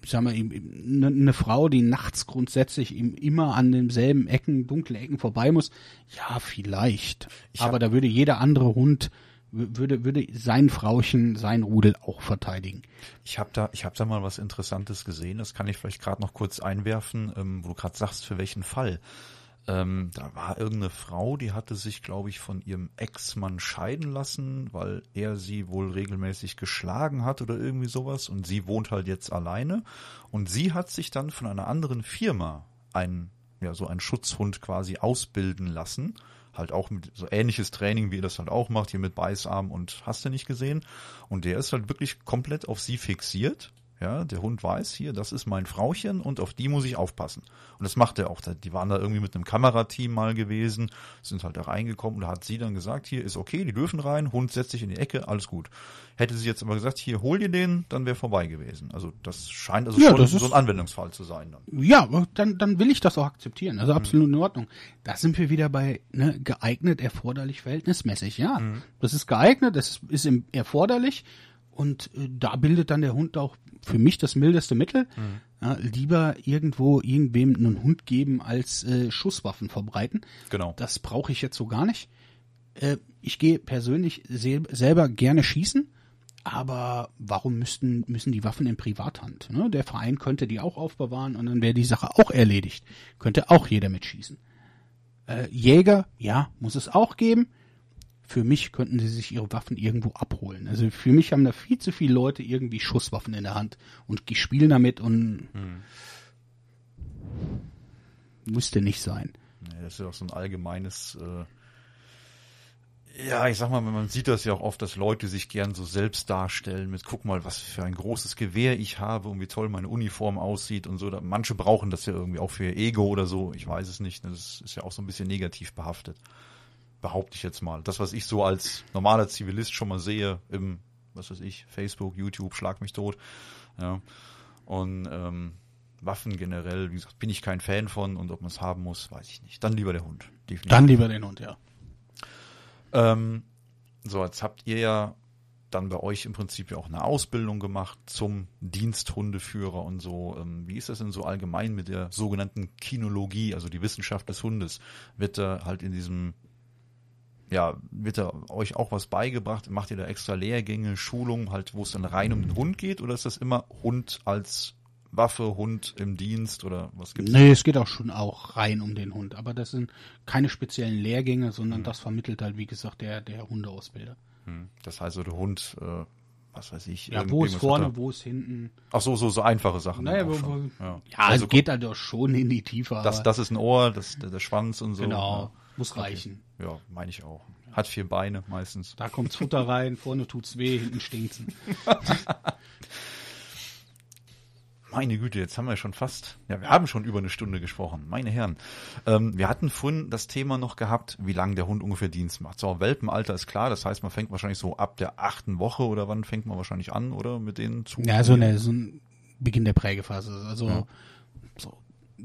ich sag mal, eine ne Frau, die nachts grundsätzlich immer an denselben Ecken, dunkle Ecken vorbei muss, ja, vielleicht. Aber da würde jeder andere Hund würde würde sein Frauchen, sein Rudel auch verteidigen. Ich habe da ich habe da mal was Interessantes gesehen. Das kann ich vielleicht gerade noch kurz einwerfen, ähm, wo du gerade sagst, für welchen Fall. Ähm, da war irgendeine Frau, die hatte sich, glaube ich, von ihrem Ex-Mann scheiden lassen, weil er sie wohl regelmäßig geschlagen hat oder irgendwie sowas. Und sie wohnt halt jetzt alleine. Und sie hat sich dann von einer anderen Firma einen, ja, so einen Schutzhund quasi ausbilden lassen. Halt auch mit so ähnliches Training, wie ihr das halt auch macht, hier mit Beißarm und hast du nicht gesehen. Und der ist halt wirklich komplett auf sie fixiert ja, der Hund weiß hier, das ist mein Frauchen und auf die muss ich aufpassen. Und das macht er auch. Die waren da irgendwie mit einem Kamerateam mal gewesen, sind halt da reingekommen und da hat sie dann gesagt, hier ist okay, die dürfen rein, Hund setzt sich in die Ecke, alles gut. Hätte sie jetzt aber gesagt, hier hol dir den, dann wäre vorbei gewesen. Also das scheint also ja, schon so ein Anwendungsfall zu sein. Dann. Ja, dann, dann will ich das auch akzeptieren. Also absolut mhm. in Ordnung. Da sind wir wieder bei ne, geeignet, erforderlich, verhältnismäßig. Ja, mhm. das ist geeignet, das ist, ist erforderlich und äh, da bildet dann der Hund auch für mich das mildeste Mittel. Mhm. Ja, lieber irgendwo irgendwem einen Hund geben, als äh, Schusswaffen verbreiten. Genau. Das brauche ich jetzt so gar nicht. Äh, ich gehe persönlich sel selber gerne schießen, aber warum müssten, müssen die Waffen in Privathand? Ne? Der Verein könnte die auch aufbewahren und dann wäre die Sache auch erledigt. Könnte auch jeder mitschießen. Äh, Jäger, ja, muss es auch geben für mich könnten sie sich ihre Waffen irgendwo abholen. Also für mich haben da viel zu viele Leute irgendwie Schusswaffen in der Hand und die spielen damit und hm. müsste nicht sein. Das ist ja auch so ein allgemeines, äh, ja, ich sag mal, man sieht das ja auch oft, dass Leute sich gern so selbst darstellen mit, guck mal, was für ein großes Gewehr ich habe und wie toll meine Uniform aussieht und so. Manche brauchen das ja irgendwie auch für ihr Ego oder so. Ich weiß es nicht. Das ist ja auch so ein bisschen negativ behaftet behaupte ich jetzt mal. Das, was ich so als normaler Zivilist schon mal sehe im, was weiß ich, Facebook, YouTube, schlag mich tot. Ja. Und ähm, Waffen generell, wie gesagt, bin ich kein Fan von und ob man es haben muss, weiß ich nicht. Dann lieber der Hund. Definitiv. Dann lieber den Hund, ja. Ähm, so, jetzt habt ihr ja dann bei euch im Prinzip ja auch eine Ausbildung gemacht zum Diensthundeführer und so. Ähm, wie ist das denn so allgemein mit der sogenannten Kinologie, also die Wissenschaft des Hundes? Wird da halt in diesem ja, wird da euch auch was beigebracht? Macht ihr da extra Lehrgänge, Schulungen, halt, wo es dann rein um den Hund geht? Oder ist das immer Hund als Waffe, Hund im Dienst oder was gibt's? Nee, es geht auch schon auch rein um den Hund. Aber das sind keine speziellen Lehrgänge, sondern hm. das vermittelt halt, wie gesagt, der, der Hundeausbilder. Hm. Das heißt, so der Hund, äh, was weiß ich. Ja, wo ist vorne, wo ist hinten. Ach so, so, so einfache Sachen. Naja, wo, wo, ja, ja also, es geht halt auch schon in die Tiefe. Das, das ist ein Ohr, das, der, der Schwanz und so. Genau. Ja. Muss reichen. Okay. Ja, meine ich auch. Hat vier Beine meistens. Da kommt's Futter rein, vorne tut's weh, hinten stinkt's. Meine Güte, jetzt haben wir schon fast, ja, wir haben schon über eine Stunde gesprochen, meine Herren. Ähm, wir hatten vorhin das Thema noch gehabt, wie lange der Hund ungefähr Dienst macht. So, Welpenalter ist klar, das heißt, man fängt wahrscheinlich so ab der achten Woche oder wann fängt man wahrscheinlich an, oder mit denen zu? Ja, so, eine, so ein Beginn der Prägephase. Also ja.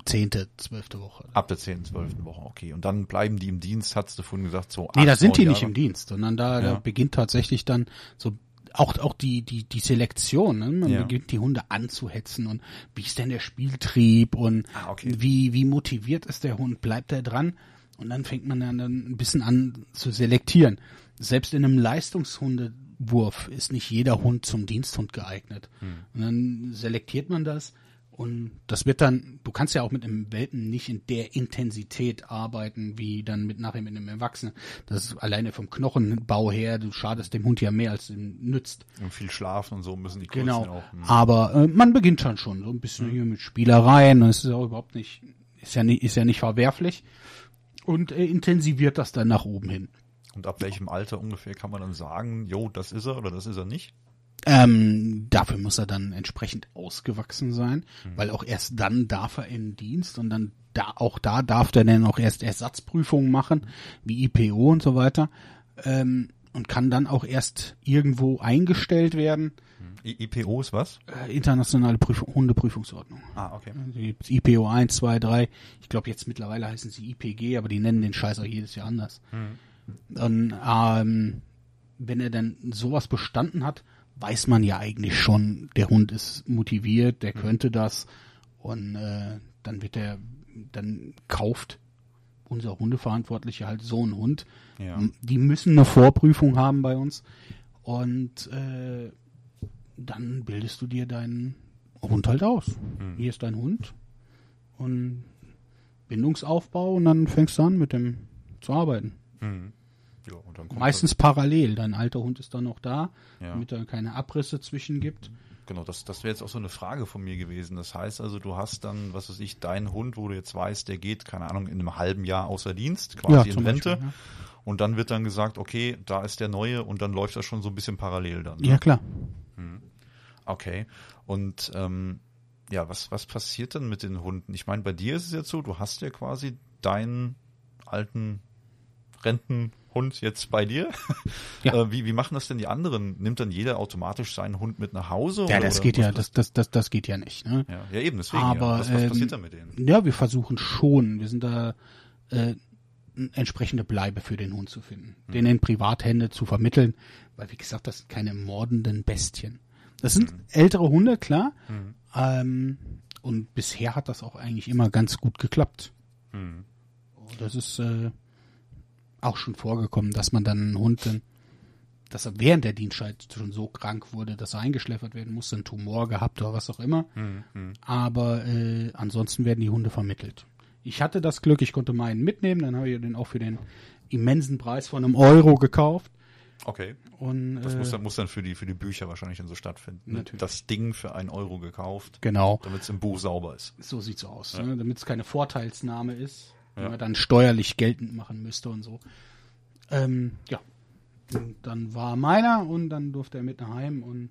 Zehnte, zwölfte Woche. Ab der zehnten, zwölften Woche, okay. Und dann bleiben die im Dienst, hast du vorhin gesagt, so Nee, da sind die Jahre. nicht im Dienst, sondern da, ja. da beginnt tatsächlich dann so auch auch die die die Selektion, ne? man ja. beginnt die Hunde anzuhetzen und wie ist denn der Spieltrieb und ah, okay. wie wie motiviert ist der Hund, bleibt er dran und dann fängt man dann ein bisschen an zu selektieren. Selbst in einem Leistungshundewurf ist nicht jeder Hund zum Diensthund geeignet. Hm. Und dann selektiert man das Und das wird dann, du kannst ja auch mit einem Welpen nicht in der Intensität arbeiten, wie dann mit nachher mit einem Erwachsenen. Das ist alleine vom Knochenbau her, du schadest dem Hund ja mehr, als ihm nützt. Und viel schlafen und so müssen die Kurzen genau. auch. Hm. Aber äh, man beginnt dann schon so ein bisschen hm. hier mit Spielereien. Das ist auch überhaupt nicht, ist ja nicht, ist ja nicht verwerflich. Und äh, intensiviert das dann nach oben hin. Und ab welchem Alter ungefähr kann man dann sagen, jo, das ist er oder das ist er nicht? Ähm, dafür muss er dann entsprechend ausgewachsen sein, mhm. weil auch erst dann darf er in Dienst und dann da auch da darf er dann auch erst Ersatzprüfungen machen, wie IPO und so weiter. Ähm, und kann dann auch erst irgendwo eingestellt werden. I IPO ist was? Äh, internationale Prüfung, Hundeprüfungsordnung. Ah, okay. IPO 1, 2, 3. Ich glaube jetzt mittlerweile heißen sie IPG, aber die nennen den Scheiß auch jedes Jahr anders. Mhm. Und ähm, wenn er dann sowas bestanden hat, weiß man ja eigentlich schon, der Hund ist motiviert, der mhm. könnte das und äh, dann wird er, dann kauft unser Hundeverantwortliche halt so einen Hund. Ja. Die müssen eine Vorprüfung haben bei uns und äh, dann bildest du dir deinen Hund halt aus. Mhm. Hier ist dein Hund und Bindungsaufbau und dann fängst du an mit dem zu arbeiten. Mhm. Ja, Meistens parallel. Dein alter Hund ist dann noch da, ja. damit er keine Abrisse zwischen gibt. Genau, das, das wäre jetzt auch so eine Frage von mir gewesen. Das heißt also, du hast dann, was weiß ich, deinen Hund, wo du jetzt weißt, der geht, keine Ahnung, in einem halben Jahr außer Dienst, quasi ja, in Rente. Beispiel, ja. Und dann wird dann gesagt, okay, da ist der neue und dann läuft das schon so ein bisschen parallel dann. Ne? Ja, klar. Hm. Okay. Und ähm, ja, was, was passiert dann mit den Hunden? Ich meine, bei dir ist es jetzt so, du hast ja quasi deinen alten Renten Hund jetzt bei dir. Ja. Äh, wie, wie machen das denn die anderen? Nimmt dann jeder automatisch seinen Hund mit nach Hause? Ja, das geht ja, das, das, das, das geht ja nicht. Ne? Ja, ja eben, deswegen. Aber, ja. Was, was passiert ähm, da mit denen? Ja, wir versuchen schon. Wir sind da äh, entsprechende Bleibe für den Hund zu finden, mhm. den in Privathände zu vermitteln, weil wie gesagt, das sind keine mordenden Bestien. Das sind mhm. ältere Hunde, klar. Mhm. Ähm, und bisher hat das auch eigentlich immer ganz gut geklappt. Mhm. Das ist äh, auch schon vorgekommen, dass man dann einen Hund, dass er während der Dienstzeit schon so krank wurde, dass er eingeschläfert werden musste, einen Tumor gehabt oder was auch immer. Mhm. Aber äh, ansonsten werden die Hunde vermittelt. Ich hatte das Glück, ich konnte meinen mitnehmen, dann habe ich den auch für den immensen Preis von einem Euro gekauft. Okay. Und, das muss, äh, dann, muss dann für die, für die Bücher wahrscheinlich dann so stattfinden. Ne? Natürlich. Das Ding für einen Euro gekauft. Genau. Damit es im Buch sauber ist. So sieht's aus. Ja. Ne? Damit es keine Vorteilsnahme ist ja. man dann steuerlich geltend machen müsste und so. Ähm, ja. Und dann war meiner und dann durfte er mit nach Heim und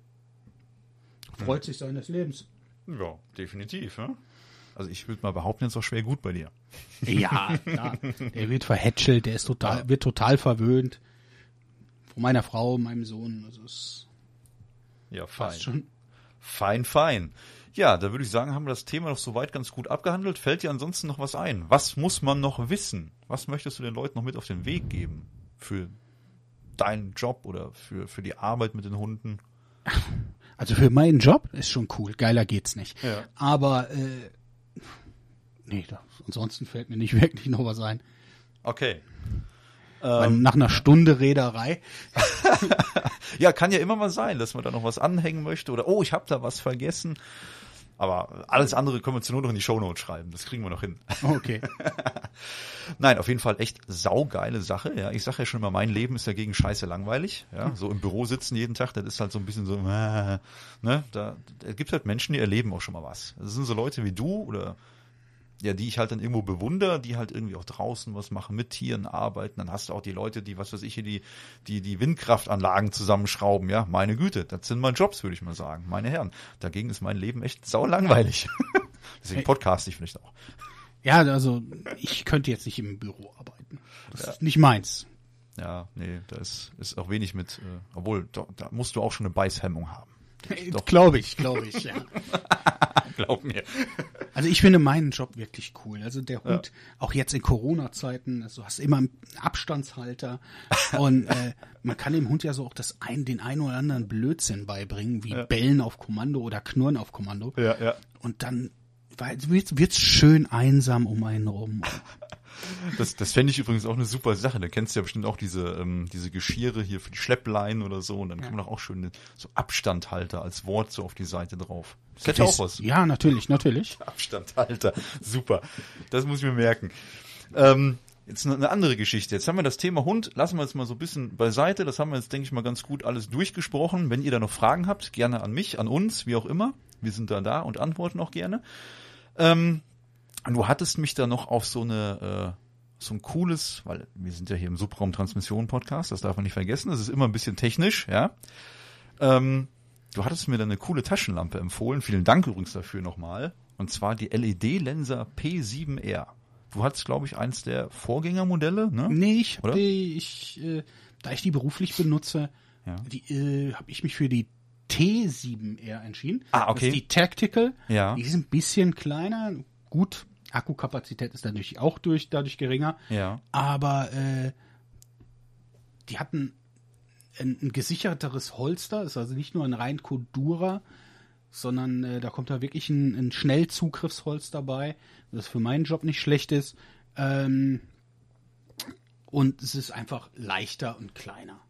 freut sich seines Lebens. Ja, definitiv. Ja? Also ich würde mal behaupten, jetzt auch schwer gut bei dir. Ja, ja. Der wird verhätschelt, der ist total, ja. wird total verwöhnt. Von meiner Frau, meinem Sohn. Also es ja, fein. Schon. Fein, fein. Ja, da würde ich sagen, haben wir das Thema noch soweit ganz gut abgehandelt. Fällt dir ansonsten noch was ein? Was muss man noch wissen? Was möchtest du den Leuten noch mit auf den Weg geben für deinen Job oder für, für die Arbeit mit den Hunden? Also für meinen Job ist schon cool. Geiler geht's nicht. Ja. Aber äh, nee, da, ansonsten fällt mir nicht wirklich noch was ein. Okay. Ähm, nach einer Stunde Reederei. ja, kann ja immer mal sein, dass man da noch was anhängen möchte oder oh, ich habe da was vergessen. Aber alles andere können wir uns nur noch in die Shownotes schreiben. Das kriegen wir noch hin. Okay. Nein, auf jeden Fall echt saugeile Sache. Ja, ich sage ja schon immer, mein Leben ist dagegen scheiße langweilig. Ja, so im Büro sitzen jeden Tag, das ist halt so ein bisschen so, äh, ne, da, da gibt halt Menschen, die erleben auch schon mal was. Das sind so Leute wie du oder ja, die ich halt dann irgendwo bewundere, die halt irgendwie auch draußen was machen, mit Tieren arbeiten. Dann hast du auch die Leute, die, was weiß ich, hier die, die, die Windkraftanlagen zusammenschrauben. Ja, meine Güte, das sind mal Jobs, würde ich mal sagen. Meine Herren, dagegen ist mein Leben echt sau langweilig. Deswegen podcast ich vielleicht auch. Ja, also ich könnte jetzt nicht im Büro arbeiten. Das ja. ist nicht meins. Ja, nee, da ist, ist auch wenig mit, äh, obwohl, da, da musst du auch schon eine Beißhemmung haben. Glaube ich, glaube ich, ja. Glaub mir. Also ich finde meinen Job wirklich cool. Also der Hund, ja. auch jetzt in Corona-Zeiten, also hast immer einen Abstandshalter und äh, man kann dem Hund ja so auch das ein, den einen oder anderen Blödsinn beibringen, wie ja. Bellen auf Kommando oder Knurren auf Kommando. Ja, ja. Und dann wird es schön einsam um einen rum. Das, das fände ich übrigens auch eine super Sache. Da kennst du ja bestimmt auch diese, ähm, diese Geschirre hier für die Schleppleinen oder so. Und dann kann man doch auch schön so Abstandhalter als Wort so auf die Seite drauf. Das hätte auch was. Ja, natürlich, natürlich. Abstandhalter. Super. Das muss ich mir merken. Ähm, Jetzt eine andere Geschichte. Jetzt haben wir das Thema Hund, lassen wir jetzt mal so ein bisschen beiseite. Das haben wir jetzt, denke ich mal, ganz gut alles durchgesprochen. Wenn ihr da noch Fragen habt, gerne an mich, an uns, wie auch immer. Wir sind da da und antworten auch gerne. Ähm, du hattest mich da noch auf so eine, äh, so ein cooles, weil wir sind ja hier im Subraum Transmission Podcast, das darf man nicht vergessen. Das ist immer ein bisschen technisch, ja. Ähm, du hattest mir da eine coole Taschenlampe empfohlen. Vielen Dank übrigens dafür nochmal. Und zwar die LED Lenser P7R. Du hattest, glaube ich, eins der Vorgängermodelle, ne? Nee, ich, hab die, ich äh, da ich die beruflich benutze, Ja. äh, habe ich mich für die T7R entschieden. Ah, okay. Das ist die Tactical. Ja. Die ist ein bisschen kleiner. Gut, Akkukapazität ist dadurch auch durch, dadurch geringer. Ja. Aber äh, die hatten ein, ein gesicherteres Holster, ist also nicht nur ein rein Kodura, sondern äh, da kommt da wirklich ein, ein Schnellzugriffsholster bei, das für meinen Job nicht schlecht ist. Ähm, und es ist einfach leichter und kleiner.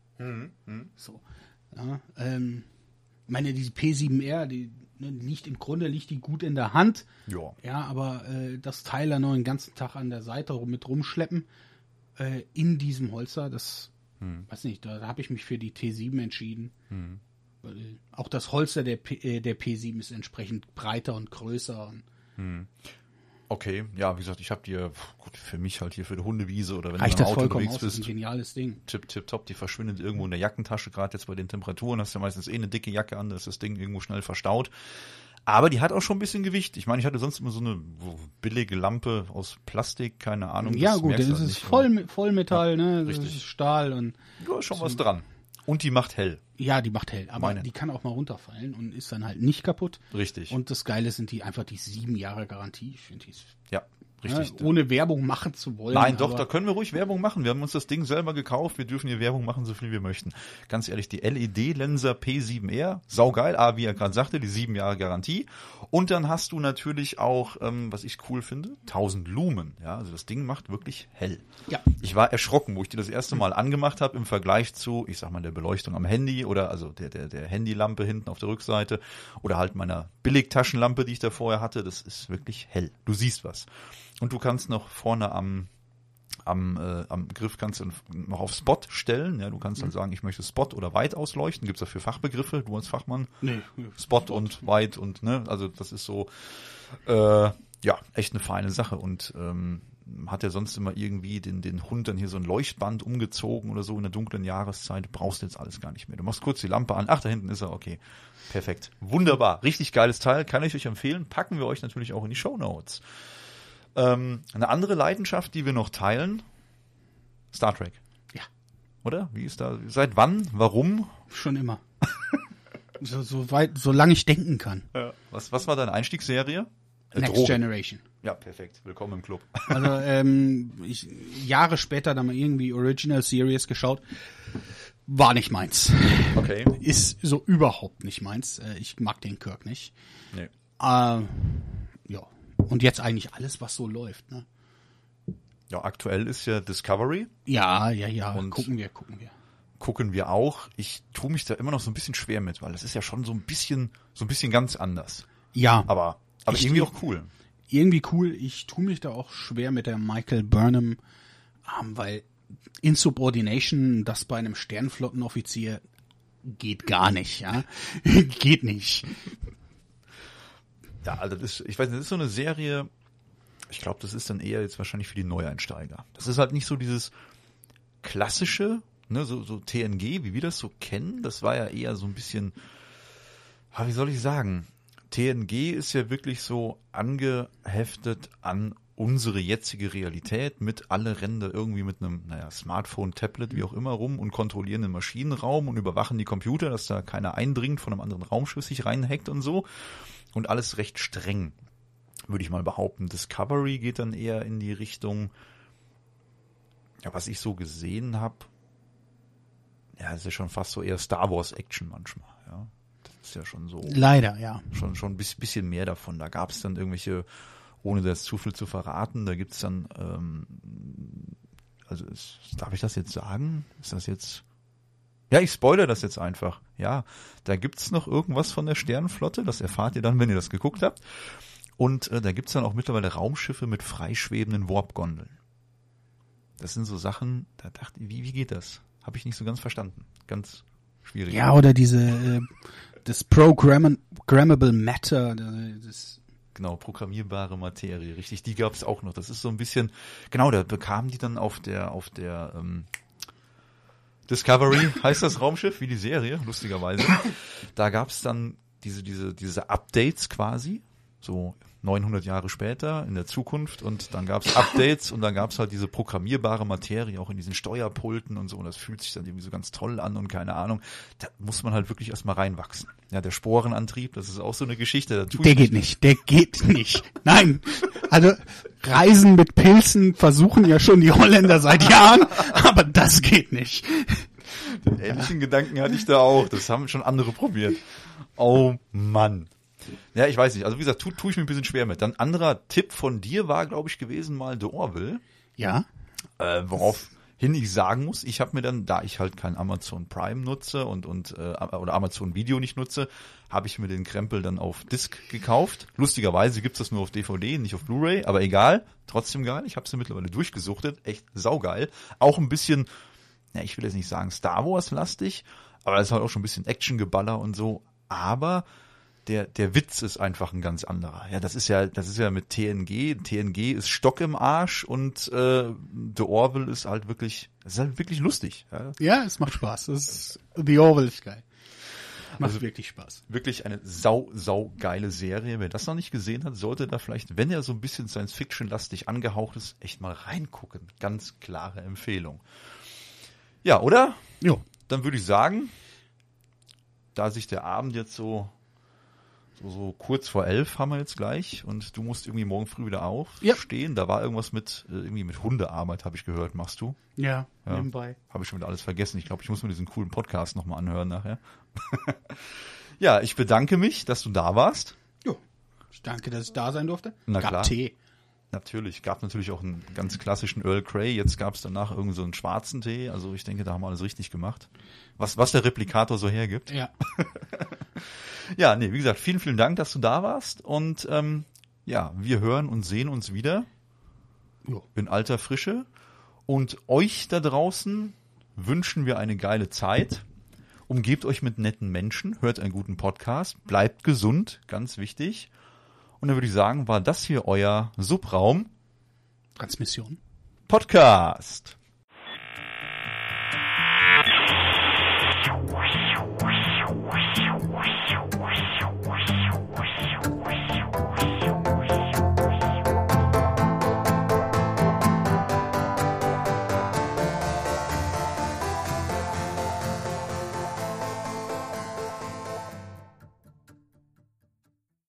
So. Ja, ähm, ich meine, diese P7R, die ne, liegt im Grunde liegt die gut in der Hand. Ja. Ja, aber äh, das Teil dann noch den ganzen Tag an der Seite rum- mit rumschleppen äh, in diesem Holster, das weiß nicht, da, habe ich mich für die T7 entschieden. Weil, äh, auch das Holster der, P, äh, der P7 ist entsprechend breiter und größer. Und Okay, ja, wie gesagt, ich habe dir, gut, für mich halt hier für die Hundewiese oder wenn reicht du im Auto unterwegs aus, das ist ein bist, geniales Ding. tipp, tipp, top, die verschwindet irgendwo in der Jackentasche, gerade jetzt bei den Temperaturen, hast du ja meistens eh eine dicke Jacke an, da ist das Ding irgendwo schnell verstaut. Aber die hat auch schon ein bisschen Gewicht. Ich meine, ich hatte sonst immer so eine billige Lampe aus Plastik, keine Ahnung. Ja gut, das halt ist voll, Vollmetall, ne? Das richtig. Stahl und ist schon was dran. Und die macht hell. ja, die macht hell, aber Meine. die kann auch mal runterfallen und ist dann halt nicht kaputt. Richtig. Und das Geile sind die einfach die sieben Jahre Garantie. Ich finde die ist ja, richtig. Ja, ohne Werbung machen zu wollen. Nein, doch, da können wir ruhig Werbung machen. Wir haben uns das Ding selber gekauft. Wir dürfen hier Werbung machen, so viel wir möchten. Ganz ehrlich, die LED-Lenser P7R, saugeil. A, wie er gerade sagte, die sieben Jahre Garantie. Und dann hast du natürlich auch, ähm, was ich cool finde, 1000 Lumen. Ja, also das Ding macht wirklich hell. Ja. Ich war erschrocken, wo ich die das erste Mal angemacht habe im Vergleich zu, ich sag mal, der Beleuchtung am Handy oder also der, der, der Handylampe hinten auf der Rückseite oder halt meiner Billigtaschenlampe, die ich da vorher hatte. Das ist wirklich hell. Du siehst was. Und du kannst noch vorne am am, äh, am Griff kannst du noch auf Spot stellen. Ja, du kannst dann sagen, ich möchte Spot oder weit ausleuchten. Gibt's dafür Fachbegriffe, du als Fachmann? Nee, Spot, und weit und ne, also das ist so äh, ja echt eine feine Sache und ähm, hat ja sonst immer irgendwie den den Hund dann hier so ein Leuchtband umgezogen oder so in der dunklen Jahreszeit. Brauchst du jetzt alles gar nicht mehr. Du machst kurz die Lampe an. Ach, da hinten ist er. Okay, perfekt, wunderbar, richtig geiles Teil. Kann ich euch empfehlen. Packen wir euch natürlich auch in die Show Notes. Ähm, eine andere Leidenschaft, die wir noch teilen, Star Trek. Ja. Oder? Wie ist da? Seit wann? Warum? schon immer. so, so weit, solange ich denken kann. Was, was war deine Einstiegsserie? Next Drogen. Generation. Ja, perfekt. Willkommen im Club. Also ähm, ich, Jahre später dann mal irgendwie Original Series geschaut. War nicht meins. Okay. Ist so überhaupt nicht meins. Äh, Ich mag den Kirk nicht. Nee. Äh, ja. Und jetzt eigentlich alles, was so läuft. Ne? Ja, aktuell ist ja Discovery. Ja, ja, ja. Und- gucken wir, gucken wir. Gucken wir auch. Ich tue mich da immer noch so ein bisschen schwer mit, weil das ist ja schon so ein bisschen, so ein bisschen ganz anders. Ja, Aber, aber Ich- irgendwie auch cool. irgendwie cool. Ich tue mich da auch schwer mit der Michael Burnham, ähm, weil Insubordination, das bei einem Sternflottenoffizier geht gar nicht, ja. geht nicht. Ja, also das ist, ich weiß nicht, das ist so eine Serie, ich glaube, das ist dann eher jetzt wahrscheinlich für die Neueinsteiger. Das ist halt nicht so dieses klassische, ne, so, so TNG, wie wir das so kennen. Das war ja eher so ein bisschen, ah, wie soll ich sagen? TNG ist ja wirklich so angeheftet an unsere jetzige Realität mit alle da irgendwie mit einem, naja, Smartphone, Tablet, wie auch immer rum und kontrollieren den Maschinenraum und überwachen die Computer, dass da keiner eindringt von einem anderen Raumschiff sich reinhackt und so. Und alles recht streng, würde ich mal behaupten. Discovery geht dann eher in die Richtung, ja, was ich so gesehen habe, ja, ist ja schon fast so eher Star Wars Action manchmal, ja. Das ist ja schon so Leider, ja. schon schon ein bis- bisschen mehr davon. Da gab es dann irgendwelche ohne das zu viel zu verraten, da gibt's dann, ähm, also ist, darf ich das jetzt sagen? Ist das jetzt ja, ich spoilere das jetzt einfach. Ja, da gibt's noch irgendwas von der Sternenflotte, das erfahrt ihr dann, wenn ihr das geguckt habt. Und äh, da gibt's dann auch mittlerweile Raumschiffe mit freischwebenden Warp-Gondeln. Das sind so Sachen, da dachte ich, wie, wie geht das? Habe ich nicht so ganz verstanden. Ganz schwierig. Ja, oder diese, äh, das Programmable Matter, das Genau, programmierbare Materie, richtig, die gab's auch noch. Das ist so ein bisschen, genau, da bekamen die dann auf der, auf der, ähm, Discovery heißt das Raumschiff, wie die Serie, lustigerweise. Da gab's dann diese, diese, diese Updates quasi, so 900 Jahre später in der Zukunft und dann gab's Updates und dann gab's halt diese programmierbare Materie auch in diesen Steuerpulten und so und das fühlt sich dann irgendwie so ganz toll an und keine Ahnung. Da muss man halt wirklich erstmal reinwachsen. Ja, der Sporenantrieb, das ist auch so eine Geschichte. der geht nicht, der geht nicht. Nein, also Reisen mit Pilzen versuchen ja schon die Holländer seit Jahren, aber das geht nicht. Den ähnlichen Gedanken hatte ich da auch. Das haben schon andere probiert. Oh Mann. Ja, ich weiß nicht. Also wie gesagt, tue tu ich mir ein bisschen schwer mit. Dann anderer Tipp von dir war, glaube ich, gewesen mal The Orville. Ja. Äh, woraufhin ich sagen muss, ich habe mir dann, da ich halt kein Amazon Prime nutze und und äh, oder Amazon Video nicht nutze, habe ich mir den Krempel dann auf Disc gekauft. Lustigerweise gibt's das nur auf DVD, nicht auf Blu-ray, aber egal, trotzdem geil. Ich habe sie mittlerweile durchgesuchtet, echt saugeil. Auch ein bisschen, ja, ich will jetzt nicht sagen Star Wars lastig, aber es ist halt auch schon ein bisschen Actiongeballer und so. Aber der, der Witz ist einfach ein ganz anderer. Ja, das ist ja, das ist ja mit TNG. TNG ist Stock im Arsch und äh, The Orville ist halt wirklich, ist halt wirklich lustig. Ja, ja es macht Spaß. Das ist, The Orville ist geil. Macht also wirklich Spaß. Wirklich eine sau, sau geile Serie. Wer das noch nicht gesehen hat, sollte da vielleicht, wenn er so ein bisschen Science-Fiction-lastig angehaucht ist, echt mal reingucken. Ganz klare Empfehlung. Ja, oder? Jo. Dann würde ich sagen, da sich der Abend jetzt so so, so kurz vor elf haben wir jetzt gleich und du musst irgendwie morgen früh wieder aufstehen. Ja. Da war irgendwas mit äh, irgendwie mit Hundearbeit, habe ich gehört, machst du? Ja, ja. nebenbei. Habe ich schon wieder alles vergessen. Ich glaube, ich muss mir diesen coolen Podcast nochmal anhören nachher. ja, ich bedanke mich, dass du da warst. Jo. Ich danke, dass ich da sein durfte. Na Gab klar. Tee. Natürlich, gab natürlich auch einen ganz klassischen Earl Grey, jetzt gab es danach irgend so einen schwarzen Tee, also ich denke, da haben wir alles richtig gemacht. Was, was der Replikator so hergibt. Ja. ja, nee, wie gesagt, vielen, vielen Dank, dass du da warst und ähm, ja, wir hören und sehen uns wieder jo. in alter Frische und euch da draußen wünschen wir eine geile Zeit. Umgebt euch mit netten Menschen, hört einen guten Podcast, bleibt gesund, ganz wichtig. Und dann würde ich sagen, war das hier euer Subraum Transmission Podcast.